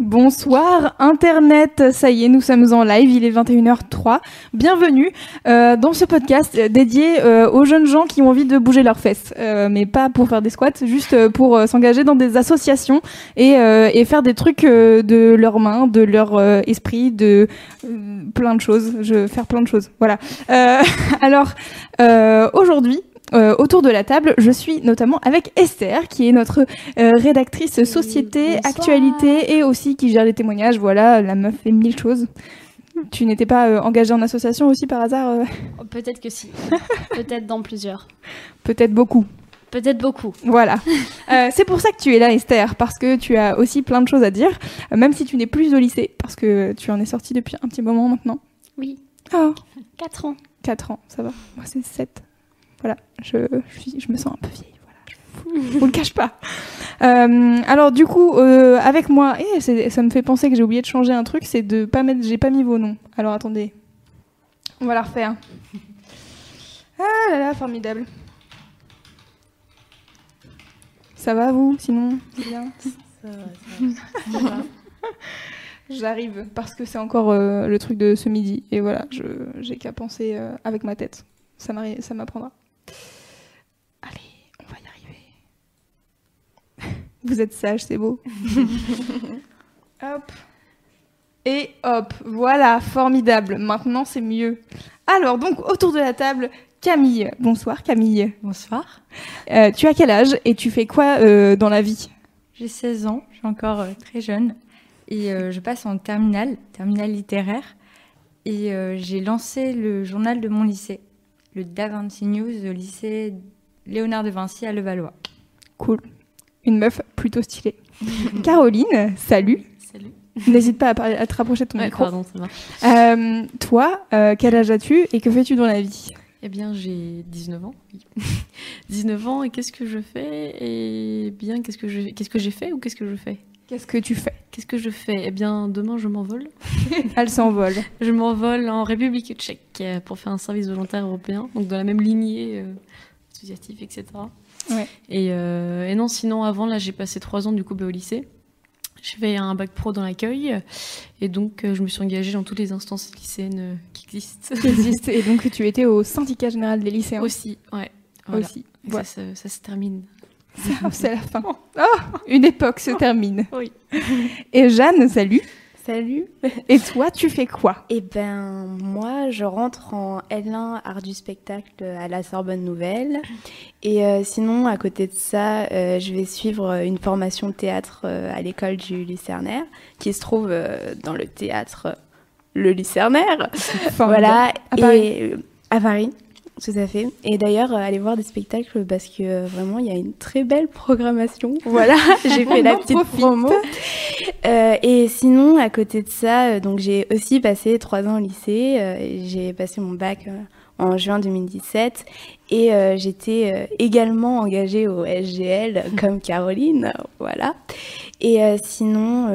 Bonsoir Internet, ça y est, nous sommes en live, il est 21h03. Bienvenue euh, dans ce podcast dédié euh, aux jeunes gens qui ont envie de bouger leurs fesses, Euh, mais pas pour faire des squats, juste euh, pour euh, s'engager dans des associations et, euh, et faire des trucs euh, de leurs mains, de leur euh, esprit, de euh, plein de choses. Je faire plein de choses, voilà. Euh, alors euh, aujourd'hui. Euh, autour de la table, je suis notamment avec Esther, qui est notre euh, rédactrice société, bonsoir. actualité et aussi qui gère les témoignages. Voilà, la meuf fait mille choses. Tu n'étais pas euh, engagée en association aussi par hasard Oh, Peut-être que si. Peut-être dans plusieurs. Peut-être beaucoup. Peut-être beaucoup. Voilà. Euh, c'est pour ça que tu es là, Esther, parce que tu as aussi plein de choses à dire, euh, même si tu n'es plus au lycée, parce que tu en es sortie depuis un petit moment maintenant. Oui. Oh, 4 ans. 4 ans, ça va. Moi, c'est 7. Voilà, je, je, suis- je me sens un peu vieille. Voilà, je vous le cache pas. Euh, alors, du coup, euh, avec moi, et ça me fait penser que j'ai oublié de changer un truc, c'est de pas mettre. J'ai pas mis vos noms. Alors, attendez. On va la refaire. Ah là là, formidable. Ça va, vous Sinon, c'est bien? J'arrive parce que c'est encore euh, le truc de ce midi et voilà, je j'ai qu'à penser avec ma tête. Ça ça m'apprendra. Allez, on va y arriver. Vous êtes sage, c'est beau. hop. Et hop, voilà, formidable. Maintenant, c'est mieux. Alors, donc, autour de la table, Camille. Bonsoir, Camille. Bonsoir. Euh, tu as quel âge et tu fais quoi euh, dans la vie? J'ai 16 ans, je suis encore euh, très jeune et euh, je passe en terminale, terminale littéraire. Et euh, j'ai lancé le journal de mon lycée, le Da Vinci News, au lycée Léonard de Vinci à Levallois. Cool. Une meuf plutôt stylée. Caroline, salut. Salut. N'hésite pas à, parler- à te rapprocher de ton Ouais, micro. pardon, ça. Euh, toi, euh, quel âge as-tu et que fais-tu dans la vie? Eh bien, j'ai 19 ans. oui. 19 ans, et qu'est-ce que je fais? Eh bien, qu'est-ce que je- qu'est-ce que j'ai fait ou qu'est-ce que je fais? Qu'est-ce que tu fais? Qu'est-ce que je fais? Eh bien, demain, je m'envole. Elle s'envole. Je m'envole en République tchèque pour faire un service volontaire européen, donc dans la même lignée euh, associative, etc. Ouais. Et, euh, et non, sinon, avant, là, j'ai passé trois ans du coup bah, au lycée. J'ai fait un bac pro dans l'accueil, et donc euh, je me suis engagée dans toutes les instances lycéennes euh, qui existent. Qui existe. Et donc tu étais au syndicat général des lycéens Aussi, ouais. Voilà. aussi. Ça, se- ça se termine. C'est la fin. Oh, une époque se termine. Oui. Et Jeanne, salut. Salut. Et toi, tu fais quoi? Eh ben, moi, je rentre en L1 art du spectacle à la Sorbonne Nouvelle. Et euh, sinon, à côté de ça, euh, je vais suivre une formation de théâtre euh, à l'école du Lucernaire, qui se trouve dans le théâtre Le Lucernaire. Voilà. À Paris? Et, à Paris. Tout à fait. Et d'ailleurs, euh, allez voir des spectacles parce que euh, vraiment, il y a une très belle programmation. Voilà, j'ai fait la petite profite. promo. Euh, et sinon, à côté de ça, donc j'ai aussi passé trois ans au lycée. euh, j'ai passé mon bac en juin 2017 et j'étais également engagée au SGL comme Caroline, voilà. Et sinon,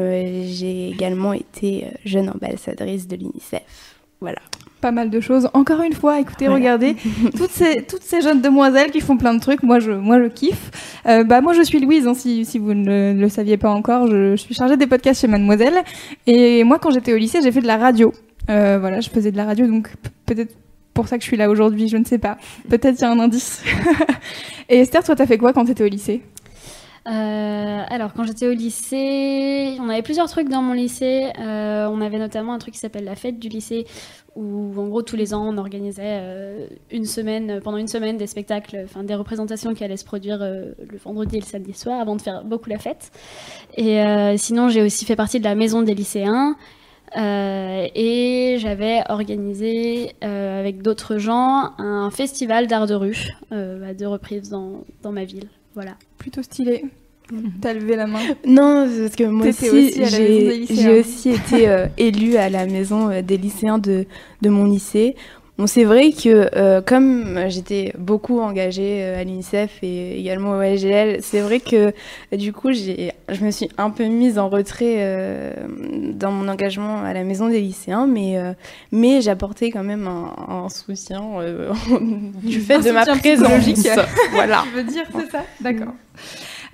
j'ai également été jeune ambassadrice de l'UNICEF, voilà. Pas mal de choses. Encore une fois, écoutez, Voilà. regardez toutes ces toutes ces jeunes demoiselles qui font plein de trucs. Moi, je moi je kiffe. Euh, bah moi, je suis Louise. hein, si si vous ne le saviez pas encore, je, je suis chargée des podcasts chez Mademoiselle. Et moi, quand j'étais au lycée, j'ai fait de la radio. Euh, voilà, je faisais de la radio, donc peut-être pour ça que je suis là aujourd'hui. Je ne sais pas. Peut-être il y a un indice. Et Esther, toi, t'as fait quoi quand t'étais au lycée? Alors, quand j'étais au lycée, on avait plusieurs trucs dans mon lycée. Euh, on avait notamment un truc qui s'appelle la fête du lycée, où en gros tous les ans on organisait euh, une semaine, pendant une semaine, des spectacles, enfin des représentations qui allaient se produire euh, le vendredi et le samedi soir, avant de faire beaucoup la fête. Et euh, sinon, j'ai aussi fait partie de la maison des lycéens. Euh, et j'avais organisé euh, avec d'autres gens un festival d'art de rue euh, à deux reprises dans ma ville. Voilà. Plutôt stylé. T'as levé la main. Non, parce que moi aussi, j'ai aussi été euh, élue à la maison euh, des lycéens de, de mon lycée. Bon, c'est vrai que euh, comme j'étais beaucoup engagée euh, à l'UNICEF et également au SGL, c'est vrai que euh, du coup, j'ai, je me suis un peu mise en retrait euh, dans mon engagement à la maison des lycéens, mais, euh, mais j'apportais quand même un, un soutien euh, du fait Un de ma présence. voilà. Tu veux dire, c'est ça D'accord.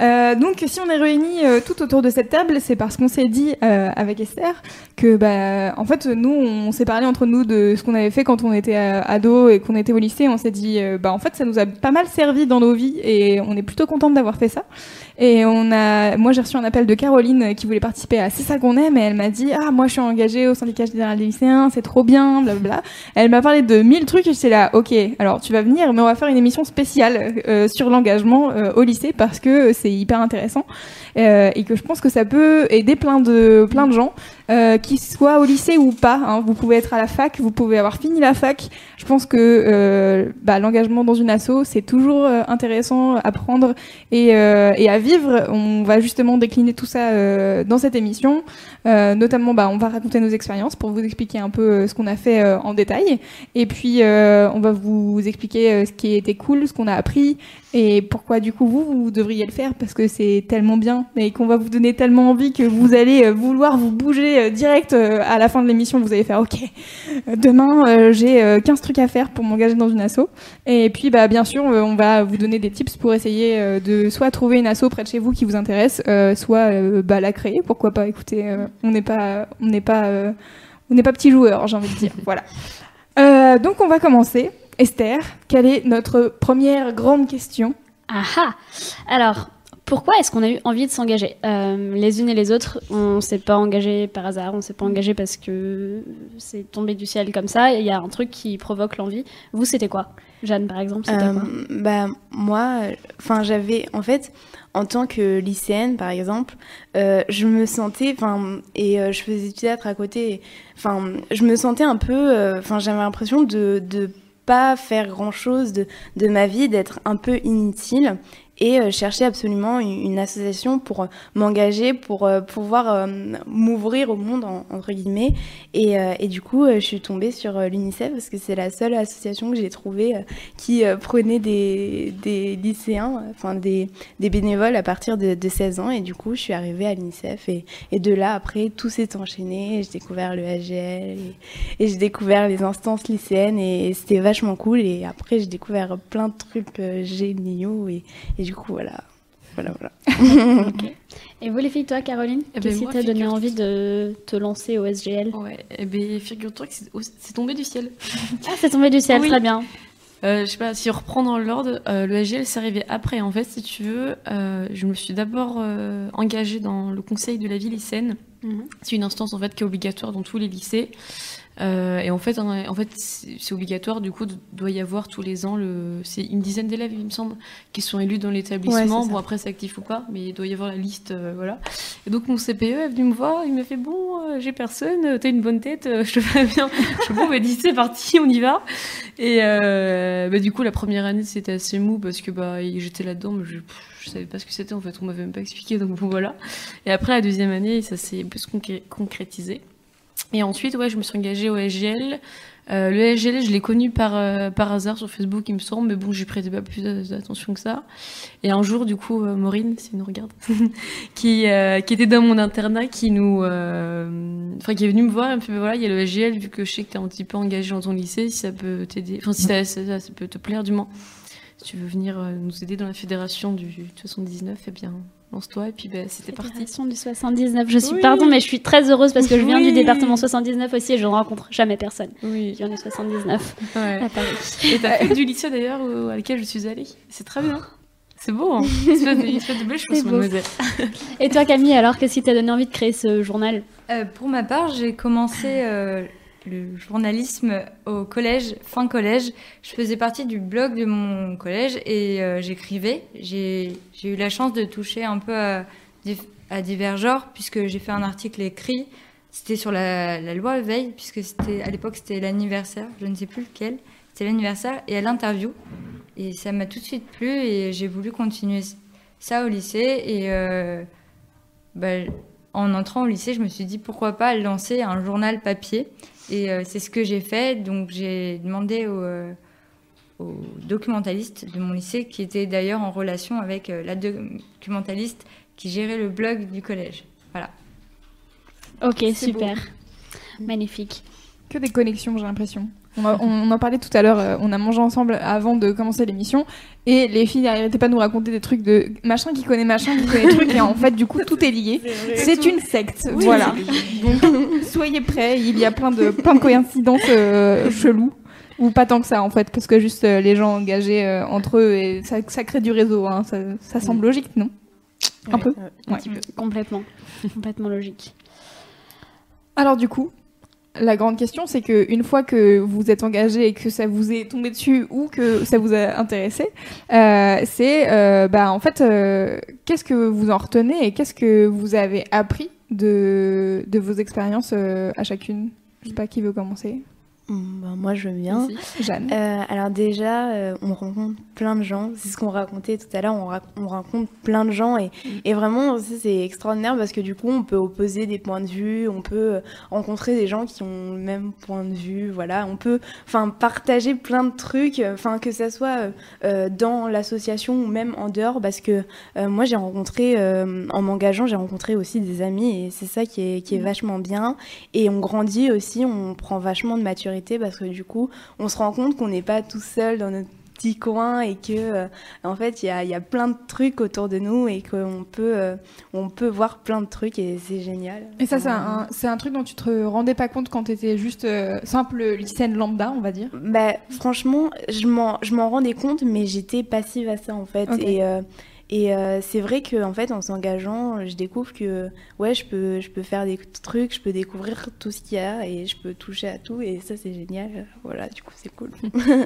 Euh, donc, si on est réunis euh, tout autour de cette table, c'est parce qu'on s'est dit euh, avec Esther que, bah, en fait, nous, on s'est parlé entre nous de ce qu'on avait fait quand on était euh, ado et qu'on était au lycée. On s'est dit, euh, bah, en fait, ça nous a pas mal servi dans nos vies et on est plutôt contente d'avoir fait ça. Et on a, moi, j'ai reçu un appel de Caroline qui voulait participer à C'est ça qu'on aime et elle m'a dit, ah, moi, je suis engagée au syndicat général des lycéens, c'est trop bien, blablabla. Elle m'a parlé de mille trucs et j'étais là, ok, alors tu vas venir, mais on va faire une émission spéciale sur l'engagement au lycée parce que c'est hyper intéressant euh, et que je pense que ça peut aider plein de plein de gens, euh, qu'ils soient au lycée ou pas. hein. Vous pouvez être à la fac, vous pouvez avoir fini la fac. Je pense que euh, bah, l'engagement dans une asso c'est toujours euh, intéressant à prendre et, euh, et à vivre. On va justement décliner tout ça euh, dans cette émission. Euh, notamment, bah, on va raconter nos expériences pour vous expliquer un peu ce qu'on a fait en détail. Et puis, on va vous expliquer ce qui était cool, ce qu'on a appris et pourquoi du coup vous, vous devriez le faire parce que c'est tellement bien et qu'on va vous donner tellement envie que vous allez vouloir vous bouger euh, direct euh, à la fin de l'émission. Vous allez faire OK, euh, demain j'ai euh, 15 trucs à faire pour m'engager dans une asso. Et puis, bah, bien sûr, on va vous donner des tips pour essayer de soit trouver une asso près de chez vous qui vous intéresse, soit bah, la créer. Pourquoi pas Écoutez, on n'est pas, on n'est pas, on n'est pas petit joueur, j'ai envie de dire. voilà. Donc, on va commencer. Esther, quelle est notre première grande question? Ah ah Alors, pourquoi est-ce qu'on a eu envie de s'engager? Euh, Les unes et les autres, on s'est pas engagé par hasard, on s'est pas engagé parce que c'est tombé du ciel comme ça. Il y a un truc qui provoque l'envie. Vous, c'était quoi? Jeanne, par exemple, c'était quoi? Euh, bah moi, enfin j'avais en fait en tant que lycéenne par exemple, euh, je me sentais, enfin et euh, je faisais du théâtre à côté, enfin je me sentais un peu, enfin j'avais l'impression de de pas faire grand chose de de ma vie, d'être un peu inutile et euh, chercher absolument une, association pour euh, m'engager, pour euh, pouvoir m'ouvrir au monde en- entre guillemets et, et du coup je suis tombée sur l'UNICEF parce que c'est la seule association que j'ai trouvée qui prenait des, des lycéens, enfin des, des bénévoles à partir de, de 16 ans. Et du coup, je suis arrivée à l'UNICEF. Et, et de là, après, tout s'est enchaîné. J'ai découvert le AGL et, j'ai découvert les instances lycéennes. Et, c'était vachement cool. Et après, j'ai découvert plein de trucs géniaux. Et, et du coup, voilà. Voilà, voilà. Et vous, les filles, toi, Caroline Eh ben, Qu'est-ce qui moi, t'a donné envie de te lancer au SGL Ouais, eh ben, figure-toi que c'est tombé du ciel. Ah, c'est tombé du ciel, Oui. très bien. Euh, je sais pas, si on reprend dans l'ordre, euh, le SGL c'est arrivé après. En fait, si tu veux, euh, je me suis d'abord euh, engagée dans le conseil de la vie lycéenne. Mhm. C'est une instance en fait qui est obligatoire dans tous les lycées. Euh, et en fait, en, en fait, c'est obligatoire. Du coup, il doit y avoir tous les ans, le, c'est une dizaine d'élèves, il me semble, qui sont élus dans Ouais, l'établissement. ça. bon, après, c'est actif ou pas, mais il doit y avoir la liste, euh, voilà. Et donc, mon CPE est venu me voir, il m'a fait bon, euh, j'ai personne, t'as une bonne tête, je te fais bien. je fais bon, bah, dis, c'est parti, on y va. Et bah, du coup, la première année, c'était assez mou parce que bah, j'étais là-dedans, mais je, je savais pas ce que c'était en fait, on m'avait même pas expliqué, donc bon, voilà. Et après, la deuxième année, ça s'est plus concré- concrétisé. Et ensuite, ouais, je me suis engagée au SGL. Euh, le SGL, je l'ai connu par, euh, par hasard sur Facebook, il me semble, mais bon, j'y prêtais pas plus d'attention que ça. Et un jour, du coup, euh, Maureen, si nous regarde, qui, euh, qui était dans mon internat, qui nous, euh, enfin, qui est venue me voir, elle me fait, bah, voilà, il y a le SGL, vu que je sais que t'es un petit peu engagé dans ton lycée, si ça peut t'aider, enfin, si ça, ça, ça peut te plaire, du moins. Si tu veux venir euh, nous aider dans la fédération du 79, eh bien, lance-toi, et puis, bah, c'était parti. Fédération du 79. Je suis, Oui. pardon, mais je suis très heureuse parce que je viens du département 79 aussi et je ne rencontre jamais personne Oui. qui vient du 79 Ouais. à Paris. Et t'as fait du lycée d'ailleurs où- à lequel je suis allée? C'est très bien. C'est beau, hein Espèce de, espèce de belle chose, mademoiselle. Et toi, Camille, alors, qu'est-ce qui t'a donné envie de créer ce journal? Euh, pour ma part, j'ai commencé euh, le journalisme au collège, fin collège. Je faisais partie du blog de mon collège et euh, j'écrivais. J'ai eu la chance de toucher un peu à, divers genres puisque j'ai fait un article écrit. C'était sur la, la loi Veil, puisque c'était à l'époque c'était l'anniversaire, je ne sais plus lequel. C'était l'anniversaire et à l'interview. Et ça m'a tout de suite plu et j'ai voulu continuer ça au lycée. Et euh, bah, en entrant au lycée, je me suis dit pourquoi pas lancer un journal papier. Et euh, c'est ce que j'ai fait. Donc j'ai demandé au, euh, au, documentaliste de mon lycée, qui était d'ailleurs en relation avec euh, la documentaliste qui gérait le blog du collège. Voilà. Ok, super. Magnifique. Que des connexions, j'ai l'impression. On, a- on en parlait tout à l'heure, euh, on a mangé ensemble avant de commencer l'émission, et les filles n'arrêtaient pas de nous raconter des trucs de machin qui connaît machin qui connaît truc, et en fait, du coup, tout est lié. C'est une secte, voilà. Donc, soyez prêts, il y a plein de, plein de coïncidences euh, cheloues, ou pas tant que ça en fait, parce que juste euh, les gens engagés euh, entre eux, et ça, ça crée du réseau, hein, ça, ça semble logique, non? Un peu Un Ouais. petit peu. Complètement. Complètement logique. Alors du coup, la grande question, c'est que une fois que vous êtes engagé et que ça vous est tombé dessus ou que ça vous a intéressé, euh, c'est euh, bah en fait euh, qu'est-ce que vous en retenez et qu'est-ce que vous avez appris de de vos expériences à chacune? Je sais pas qui veut commencer. Hum, bah, moi, je bien. Jeanne. Alors déjà, on rencontre plein de gens. C'est ce qu'on racontait tout à l'heure. On, ra- on rencontre plein de gens et, et vraiment, c'est extraordinaire parce que du coup, on peut opposer des points de vue. On peut euh, rencontrer des gens qui ont le même point de vue. Voilà, on peut, enfin, partager plein de trucs. Enfin, que ça soit euh, euh, dans l'association ou même en dehors, parce que euh, moi, j'ai rencontré, euh, en m'engageant, j'ai rencontré aussi des amis et c'est ça qui est, qui est vachement bien. Et on grandit aussi, on prend vachement de maturité parce que du coup, on se rend compte qu'on n'est pas tout seul dans notre petit coin et que euh, en fait il y a, il y a plein de trucs autour de nous et qu'on peut euh, on peut voir plein de trucs et c'est génial. Et ça, c'est un, c'est un truc dont tu te rendais pas compte quand tu étais juste euh, simple lycéenne lambda, on va dire? Bah, franchement, je m'en, je m'en rendais compte, mais j'étais passive à ça en fait. Et, et euh, c'est vrai que en fait, en s'engageant, je découvre que ouais, je peux, je peux faire des trucs, je peux découvrir tout ce qu'il y a et je peux toucher à tout. Et ça, c'est génial. Voilà, du coup, c'est cool.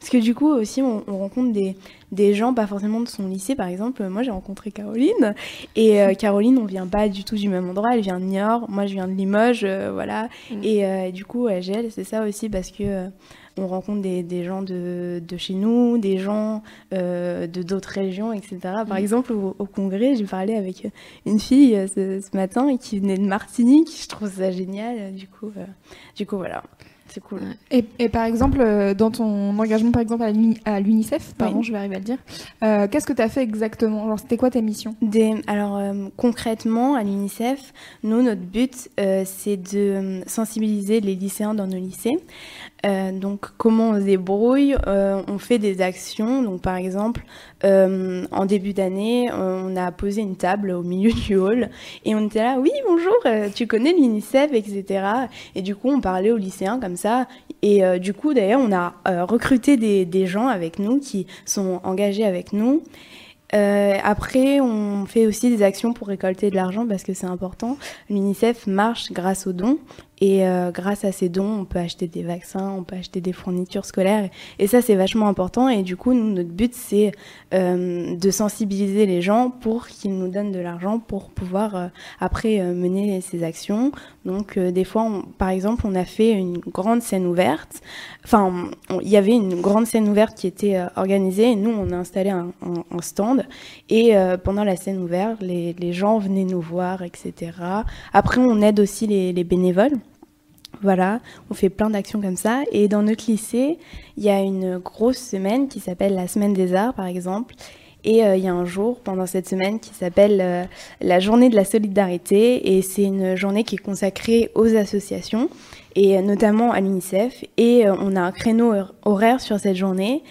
Parce que du coup aussi, on, on rencontre des, des gens, pas forcément de son lycée, par exemple. Moi, j'ai rencontré Caroline. Et euh, Caroline, on vient pas du tout du même endroit. Elle vient de Niort. Moi, je viens de Limoges. euh, voilà. Et euh, du coup, euh, GL, c'est ça aussi parce que on rencontre des, des gens de, de chez nous, des gens euh, de d'autres régions, etc. Par exemple, au, au congrès, j'ai parlé avec une fille euh, ce, ce matin et qui venait de Martinique. Je trouve ça génial. Du coup, euh, du coup voilà. C'est cool. Et, et par exemple, euh, dans ton engagement par exemple à l'uni- à l'UNICEF, pardon, Oui. je vais arriver à le dire, euh, qu'est-ce que tu as fait exactement? Genre, c'était quoi ta mission Des, alors euh, concrètement à l'UNICEF, nous notre but euh, c'est de sensibiliser les lycéens dans nos lycées. Euh, donc comment on se débrouille Euh, On fait des actions. Donc par exemple, euh, en début d'année, on a posé une table au milieu du hall et on était là, oui bonjour, tu connais l'UNICEF, etc. Et du coup on parlait aux lycéens comme ça. Et du coup d'ailleurs on a recruté des, gens avec nous qui sont engagés avec nous. Après, on fait aussi des actions pour récolter de l'argent parce que c'est important. L'UNICEF marche grâce aux dons et euh, grâce à ces dons, on peut acheter des vaccins, on peut acheter des fournitures scolaires et ça c'est vachement important. Et du coup, nous, notre but c'est euh, de sensibiliser les gens pour qu'ils nous donnent de l'argent pour pouvoir euh, après euh, mener ces actions. Donc euh, des fois, on- par exemple, on a fait une grande scène ouverte. Enfin, il y avait une grande scène ouverte qui était euh, organisée et nous on a installé un, stand et pendant la scène ouverte, les, les gens venaient nous voir, etc. Après, on aide aussi les, les bénévoles. Voilà, on fait plein d'actions comme ça. Et dans notre lycée, il y a une grosse semaine qui s'appelle la Semaine des Arts, par exemple. Et euh, il y a un jour pendant cette semaine qui s'appelle euh, la Journée de la Solidarité. Et c'est une journée qui est consacrée aux associations, et euh, notamment à l'UNICEF. Et on a un créneau hor- horaire sur cette journée.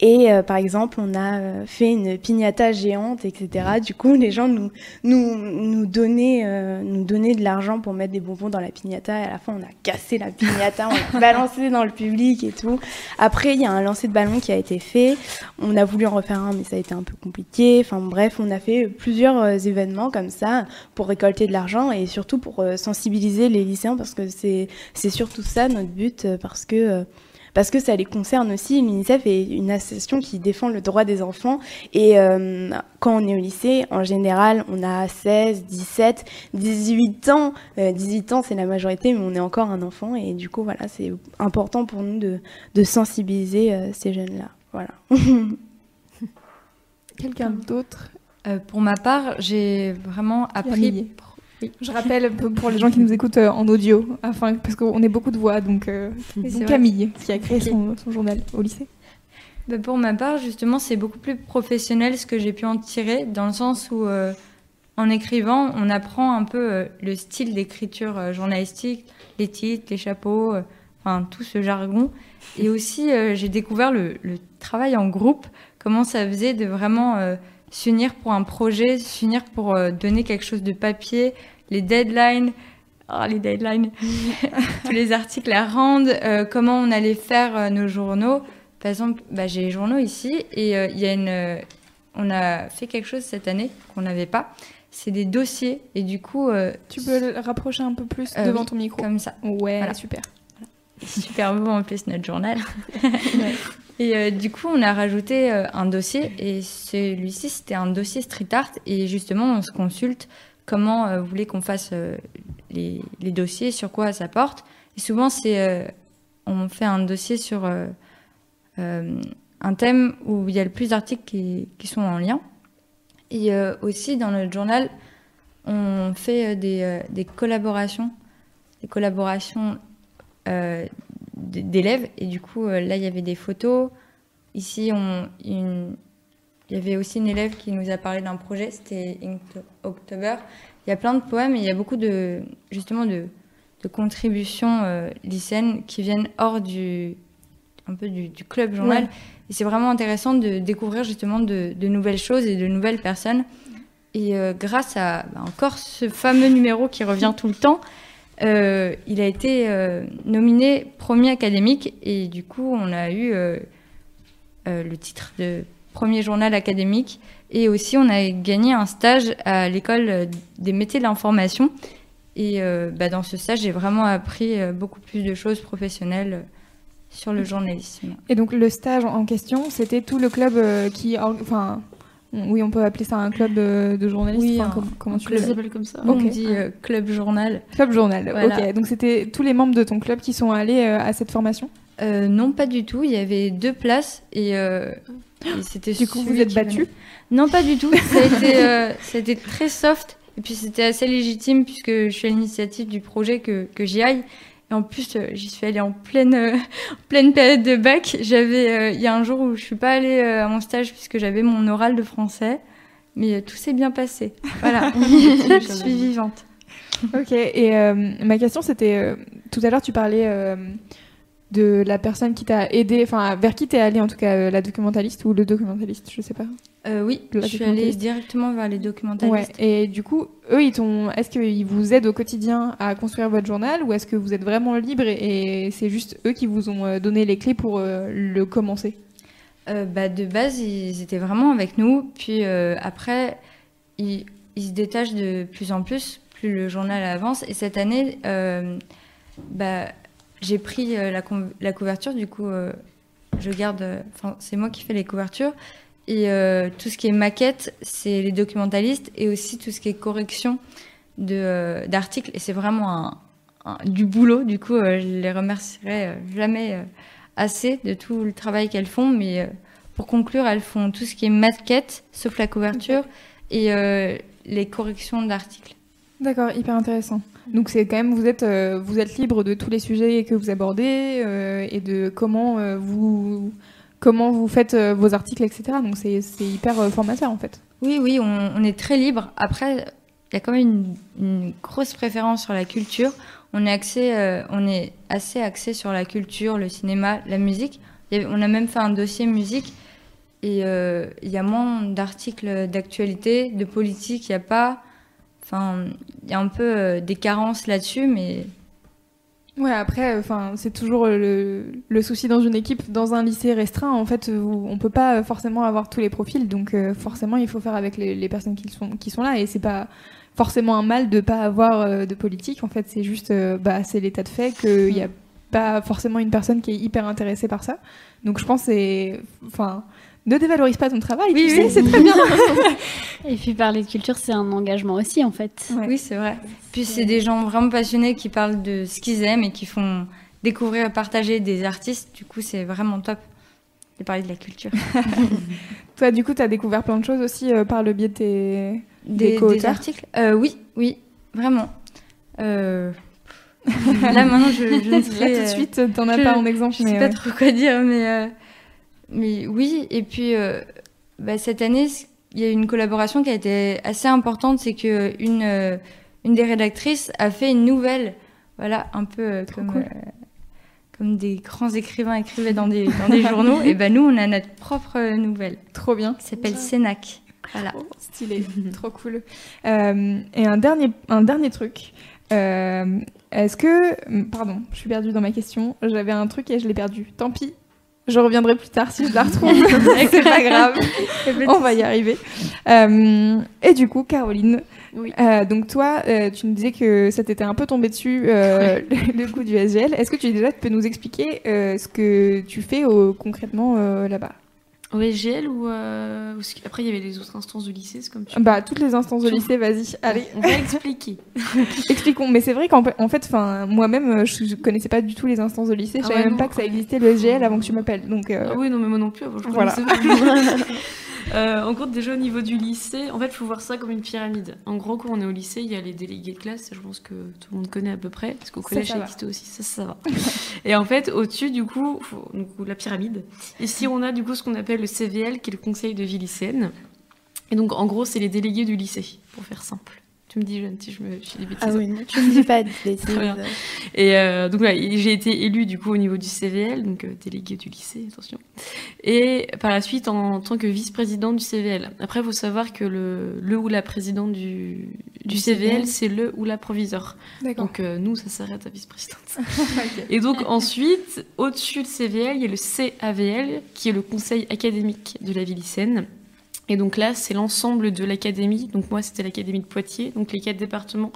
Et euh, par exemple, on a euh, fait une piñata géante, etc. Du coup, les gens nous, nous, nous, donnaient, euh, nous donnaient de l'argent pour mettre des bonbons dans la piñata. Et à la fin, on a cassé la piñata, on l'a balancé dans le public et tout. Après, il y a un lancer de ballon qui a été fait. On a voulu en refaire un, mais ça a été un peu compliqué. Enfin bref, on a fait plusieurs euh, événements comme ça pour récolter de l'argent et surtout pour sensibiliser les lycéens parce que c'est surtout ça notre but parce que parce que ça les concerne aussi. L'UNICEF est une association qui défend le droit des enfants. Et euh, quand on est au lycée, en général, on a 16, 17, 18 ans. Euh, 18 ans, c'est la majorité, mais on est encore un enfant. Et du coup, voilà, c'est important pour nous de, de sensibiliser euh, ces jeunes-là. Voilà. Quelqu'un d'autre? Euh, pour ma part, j'ai vraiment Camille. Je rappelle pour les gens qui nous écoutent euh, en audio, afin, parce qu'on est beaucoup de voix, donc, euh, donc. Camille qui a créé son, son journal au lycée. Bah, pour ma part, justement, c'est beaucoup plus professionnel ce que j'ai pu en tirer, dans le sens où, euh, en écrivant, on apprend un peu euh, le style d'écriture euh, journalistique, les titres, les chapeaux, euh, enfin tout ce jargon. Et aussi, euh, j'ai découvert le, le travail en groupe, comment ça faisait de vraiment euh, s'unir pour un projet, s'unir pour euh, donner quelque chose de papier, les deadlines. Ah, les deadlines, tous les articles à rendre, euh, comment on allait faire euh, nos journaux. Par exemple, bah, j'ai les journaux ici et euh, il y a une, on a fait quelque chose cette année qu'on n'avait pas. C'est des dossiers et du coup, Tu peux le rapprocher un peu plus devant oui, ton micro. comme ça. Ouais, Voilà. super. Super beau en plus notre journal. Et euh, du coup, on a rajouté euh, un dossier et celui-ci, c'était un dossier street art et justement, on se consulte comment euh, vous voulez qu'on fasse les, dossiers, sur quoi ça porte. Et souvent, c'est on fait un dossier sur un thème où il y a le plus d'articles qui, sont en lien. Et aussi, dans notre journal, on fait des, collaborations, des collaborations d'élèves. Et du coup, euh, là, il y avait des photos. Ici, on, une- il y avait aussi une élève qui nous a parlé d'un projet, c'était October. Il y a plein de poèmes et il y a beaucoup de, justement, de, de contributions euh, lycéennes qui viennent hors du, un peu du, du club journal. Ouais. Et c'est vraiment intéressant de découvrir justement de, de nouvelles choses et de nouvelles personnes. Et euh, grâce à bah, encore ce fameux numéro qui revient tout le temps, euh, il a été euh, nominé premier académique et du coup on a eu euh, euh, le titre de premier journal académique et aussi on a gagné un stage à l'école des métiers de l'information et bah, dans ce stage j'ai vraiment appris beaucoup plus de choses professionnelles sur le journalisme. Et donc le stage en question, c'était tout le club qui, enfin, oui, on peut appeler ça un club euh, de journalistes. Oui, enfin, un- com- comment tu le s'appelle comme ça. Ok. On dit euh, club journal. Club journal. Voilà. Ok. Donc c'était tous les membres de ton club qui sont allés euh, à cette formation? Euh, non, pas du tout. Il y avait deux places et, euh, et c'était. Du coup, vous êtes battus? Non, pas du tout. Ça a été, euh, ça a été très soft et puis c'était assez légitime puisque je suis à l'initiative du projet que, que j'y aille. Et en plus, euh, j'y suis allée en pleine, euh, en pleine période de bac. J'avais, euh, il y a un jour où je suis pas allée euh, à mon stage puisque j'avais mon oral de français, mais tout s'est bien passé. Voilà, je suis vivante. Ok. Et ma question, c'était tout à l'heure, tu parlais de la personne qui t'a aidé, enfin vers qui t'es allée en tout cas, euh, la documentaliste ou le documentaliste, je sais pas. Euh, oui, La je suis allée directement vers les Ouais. documentalistes. Et du coup, eux, ils t'ont. Est-ce qu'ils vous aident au quotidien à construire votre journal ou est-ce que vous êtes vraiment libre et, et c'est juste eux qui vous ont euh, donné les clés pour euh, le commencer? Euh, bah, de base, ils étaient vraiment avec nous. Puis après, ils, ils se détachent de plus en plus, plus le journal avance. Et cette année, bah, j'ai pris euh, la, couverture. Du coup, euh, je garde. euh, Enfin, c'est moi qui fais les couvertures. Et euh, tout ce qui est maquette, c'est les documentalistes. Et aussi tout ce qui est correction d'articles. Et c'est vraiment un, un- du boulot. Du coup, euh, je les remercierai jamais. assez de tout le travail qu'elles font, mais pour conclure, elles font tout ce qui est maquette, sauf la couverture, et les corrections d'articles. D'accord, hyper intéressant. Donc c'est quand même vous êtes euh, vous êtes libre de tous les sujets que vous abordez euh, et de comment euh, vous comment vous faites vos articles, etc. Donc c'est hyper formateur en fait. Oui, oui, on, est très libre. Après, il y a quand même une, grosse préférence sur la culture. On est, axé, on est assez axé sur la culture, le cinéma, la musique. On a même fait un dossier musique et il y a moins d'articles d'actualité, de politique, il n'y a pas. Enfin, il y a un peu euh, des carences là-dessus, mais Ouais, après, enfin, c'est toujours le, le souci dans une équipe, dans un lycée restreint, en fait, où on peut pas forcément avoir tous les profils, donc euh, forcément, il faut faire avec les, les personnes qui sont, qui sont là, et c'est pas forcément un mal de pas avoir euh, de politique, en fait, c'est juste, euh, bah, c'est l'état de fait qu'il y a pas forcément une personne qui est hyper intéressée par ça. Donc je pense que c'est, enfin, ne dévalorise pas ton travail, Oui, tu oui. sais, c'est très bien. Et puis parler de culture, c'est un engagement aussi en fait. Ouais. oui, c'est vrai. Puis c'est des gens vraiment passionnés qui parlent de ce qu'ils aiment et qui font découvrir et partager des artistes. Du coup, c'est vraiment top. de parler de la culture. Toi, du coup, tu as découvert plein de choses aussi euh, par le biais de tes Des, des co-auteurs articles Euh, Oui, oui, vraiment. Euh, Là, maintenant, je, je ne Là, serais, tout de suite, t'en as je- pas en exemple, Je sais mais pas trop quoi dire, mais, euh, mais oui. Et puis, euh, bah, cette année, il y a eu une collaboration qui a été assez importante. C'est que une, euh, une des rédactrices a fait une nouvelle, voilà, un peu euh, comme, cool. comme des grands écrivains écrivaient dans des, dans des journaux. Et ben nous, on a notre propre nouvelle trop bien. qui s'appelle Sénac. Voilà. Oh, stylé, trop cool. Et un dernier, un dernier truc. Est-ce que. Pardon, je suis perdue dans ma question. J'avais un truc et je l'ai perdu. Tant pis. Je reviendrai plus tard si je la retrouve. C'est pas grave. On va y arriver. Euh, et du coup, Caroline. Oui. euh, donc toi, euh, tu nous disais que ça t'était un peu tombé dessus le, le coup du SGL. Est-ce que tu déjà peux nous expliquer ce que tu fais au- concrètement là-bas? Au SGL ou euh, après il y avait les autres instances du lycée, c'est comme tu Bah toutes les instances de lycée, vas-y. Allez. On va expliquer. Expliquons, mais c'est vrai qu'en en fait, enfin, moi-même, euh, je connaissais pas du tout les instances de lycée. Je Ah savais ouais, même non. pas que ça existait le SGL avant que tu m'appelles. Donc, euh, Ah oui, non, mais moi non plus. Avant, je Voilà. Euh, en gros, déjà au niveau du lycée, en fait, il faut voir ça comme une pyramide. En gros, quand on est au lycée, il y a les délégués de classe, je pense que tout le monde connaît à peu près, parce qu'au collège, ça existait aussi, ça, ça va. Et en fait, au-dessus, du coup, faut- donc, la pyramide. Ici, on a du coup ce qu'on appelle le CVL, qui est le conseil de vie lycéenne. Et donc, en gros, c'est les délégués du lycée, pour faire simple. Tu me dis, jeune, si je me je dis des bêtises. Ah oui, non, tu ne dis pas de bêtises. Très bien. Et euh, donc voilà, j'ai été élue du coup au niveau du CVL, donc euh, déléguée du lycée, attention. Et par la suite en, tant que vice-présidente du CVL. Après, il faut savoir que le, le ou la présidente du, du Du CVL, c'est le ou la proviseur. d'accord. Donc euh, nous, ça s'arrête à vice-présidente. Et donc ensuite, au-dessus de CVL, il y a le CAVL, qui est le conseil académique de la vie lycéenne. Et donc là, c'est l'ensemble de l'académie. Donc moi, c'était l'académie de Poitiers, donc les quatre départements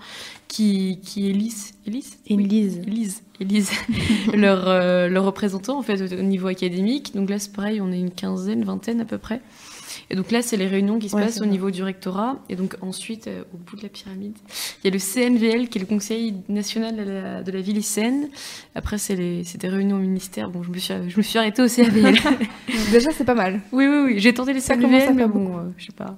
qui, qui élisent, élisent Oui. Élise. élisent, élisent leurs euh, leurs représentants en fait au au niveau académique. Donc là, c'est pareil, on est une quinzaine, vingtaine à peu près. Et donc là, c'est les réunions qui se Ouais, passent au vrai. niveau du rectorat. Et donc ensuite, euh, au bout de la pyramide, il y a le CNVL, qui est le Conseil national de la, de la vie lycéenne. Après, c'est des réunions au ministère. Bon, je me suis, je me suis arrêtée au CNVL. Déjà, c'est pas mal. oui, oui, oui. J'ai tenté les Ça CNVL, mais bon, euh, je sais pas.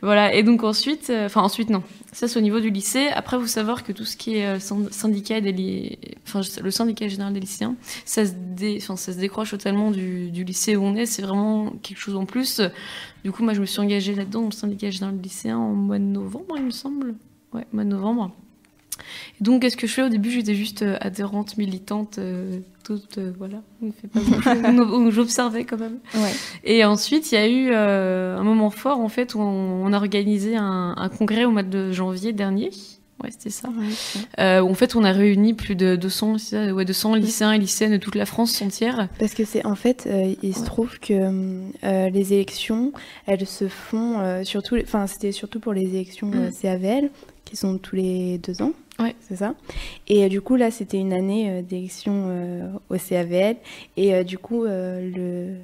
Voilà, et donc ensuite, euh, enfin ensuite non, ça c'est au niveau du lycée. Après, vous savoir que tout ce qui est euh, syn- syndicat des enfin le syndicat général des lycéens, ça se, dé... ça se décroche totalement du, du lycée où on est. C'est vraiment quelque chose en plus. Du coup, moi, je me suis engagée là-dedans, dans le syndicat général des lycéens, en mois de novembre, il me semble. Ouais, mois de novembre. Et donc, qu'est-ce que je fais? Au début, j'étais juste euh, adhérente, militante, euh, toute, euh, voilà, on fait pas J'observais quand même. Ouais. Et ensuite, il y a eu euh, un moment fort, en fait, où on, on a organisé un, un congrès au mois de janvier dernier. Ouais, c'était ça. Euh, en fait, on a réuni plus de 200, c'est ça, ouais, 200 lycéens et lycéennes de toute la France entière. Parce que c'est en fait, euh, il se trouve que euh, les élections, elles se font surtout, enfin c'était surtout pour les élections euh, Mm. CAVL qui sont tous les deux ans. Ouais. C'est ça. Et du coup là, c'était une année d'élection euh, au CAVL et du coup le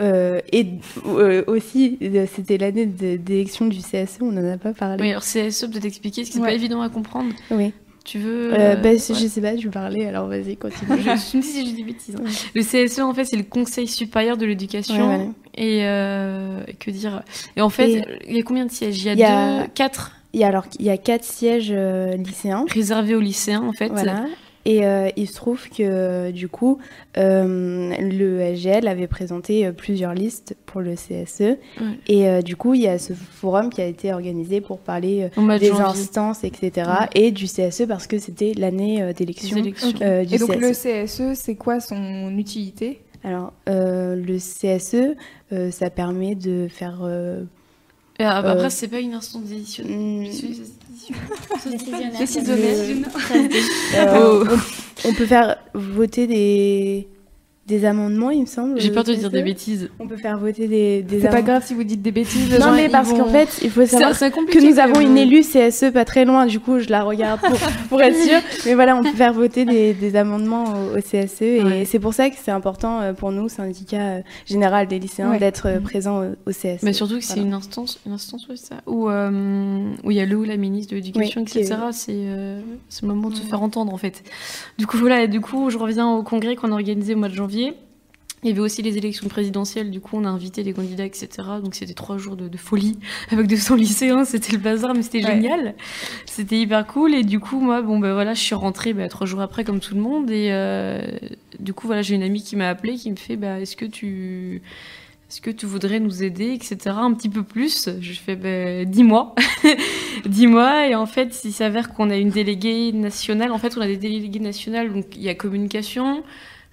euh, et euh, aussi, euh, c'était l'année d'élection du CSE, on n'en a pas parlé. Oui, alors CSE, peut-être expliquer, parce que c'est Ouais. pas évident à comprendre. Oui. Tu veux. Euh, bah, ouais. Je sais pas, tu parlais, alors vas-y, continue. je, je me dis si j'ai des bêtises. hein. Le CSE, en fait, c'est le Conseil supérieur de l'éducation. Ouais, voilà. Et que dire? Et en fait, Et- il y a combien de sièges? Il y a, Il y a- deux, quatre? Il y a alors il y a quatre sièges lycéens. réservés aux lycéens, en fait. Voilà. Et euh, il se trouve que du coup, euh, le SGL avait présenté euh, plusieurs listes pour le CSE. Et euh, du coup, il y a ce forum qui a été organisé pour parler des janvier. instances, etc. Ouais. Et du CSE parce que c'était l'année d'élection euh, du Et donc, CSE. le CSE, c'est quoi son utilité? Alors, le CSE, ça permet de faire... euh, Et après, Euh, c'est pas une instance d'édition. hmm. Décisionnaire. euh, on peut faire voter des, des amendements, il me semble. J'ai peur de dire des bêtises. On peut faire voter des, des C'est pas grave si vous dites des bêtises. Non, mais parce vont- qu'en fait, il faut savoir que nous avons une élue CSE pas très loin, du coup, je la regarde pour, pour être sûre. Mais voilà, on peut faire voter des, des amendements au, au CSE. Et Ouais. c'est pour ça que c'est important euh, pour nous, syndicat euh, général des lycéens, Ouais. d'être euh, présent au, au CSE. Mais surtout que c'est Voilà. une instance, une instance, ouais, ça, où euh, où il y a le ou la ministre de l'éducation, Oui, etc. C'est euh, c'est le moment de se faire entendre en fait. Du coup voilà, et du coup je reviens au congrès qu'on a organisé au mois de janvier. Il y avait aussi les élections présidentielles, du coup on a invité les candidats, etc. Donc c'était trois jours de, de folie avec 200 lycéens, c'était le bazar, mais c'était Ouais. génial. C'était hyper cool. Et du coup, moi, bon, ben voilà, je suis rentrée bah, trois jours après, comme tout le monde. Et euh, du coup, voilà, j'ai une amie qui m'a appelée, qui me fait bah, Est-ce que tu. Est-ce que tu voudrais nous aider, etc. Un petit peu plus. Je fais bah, dis-moi, dis-moi. Et en fait, il s'avère qu'on a une déléguée nationale. En fait, on a des délégués nationales. Donc, il y a communication.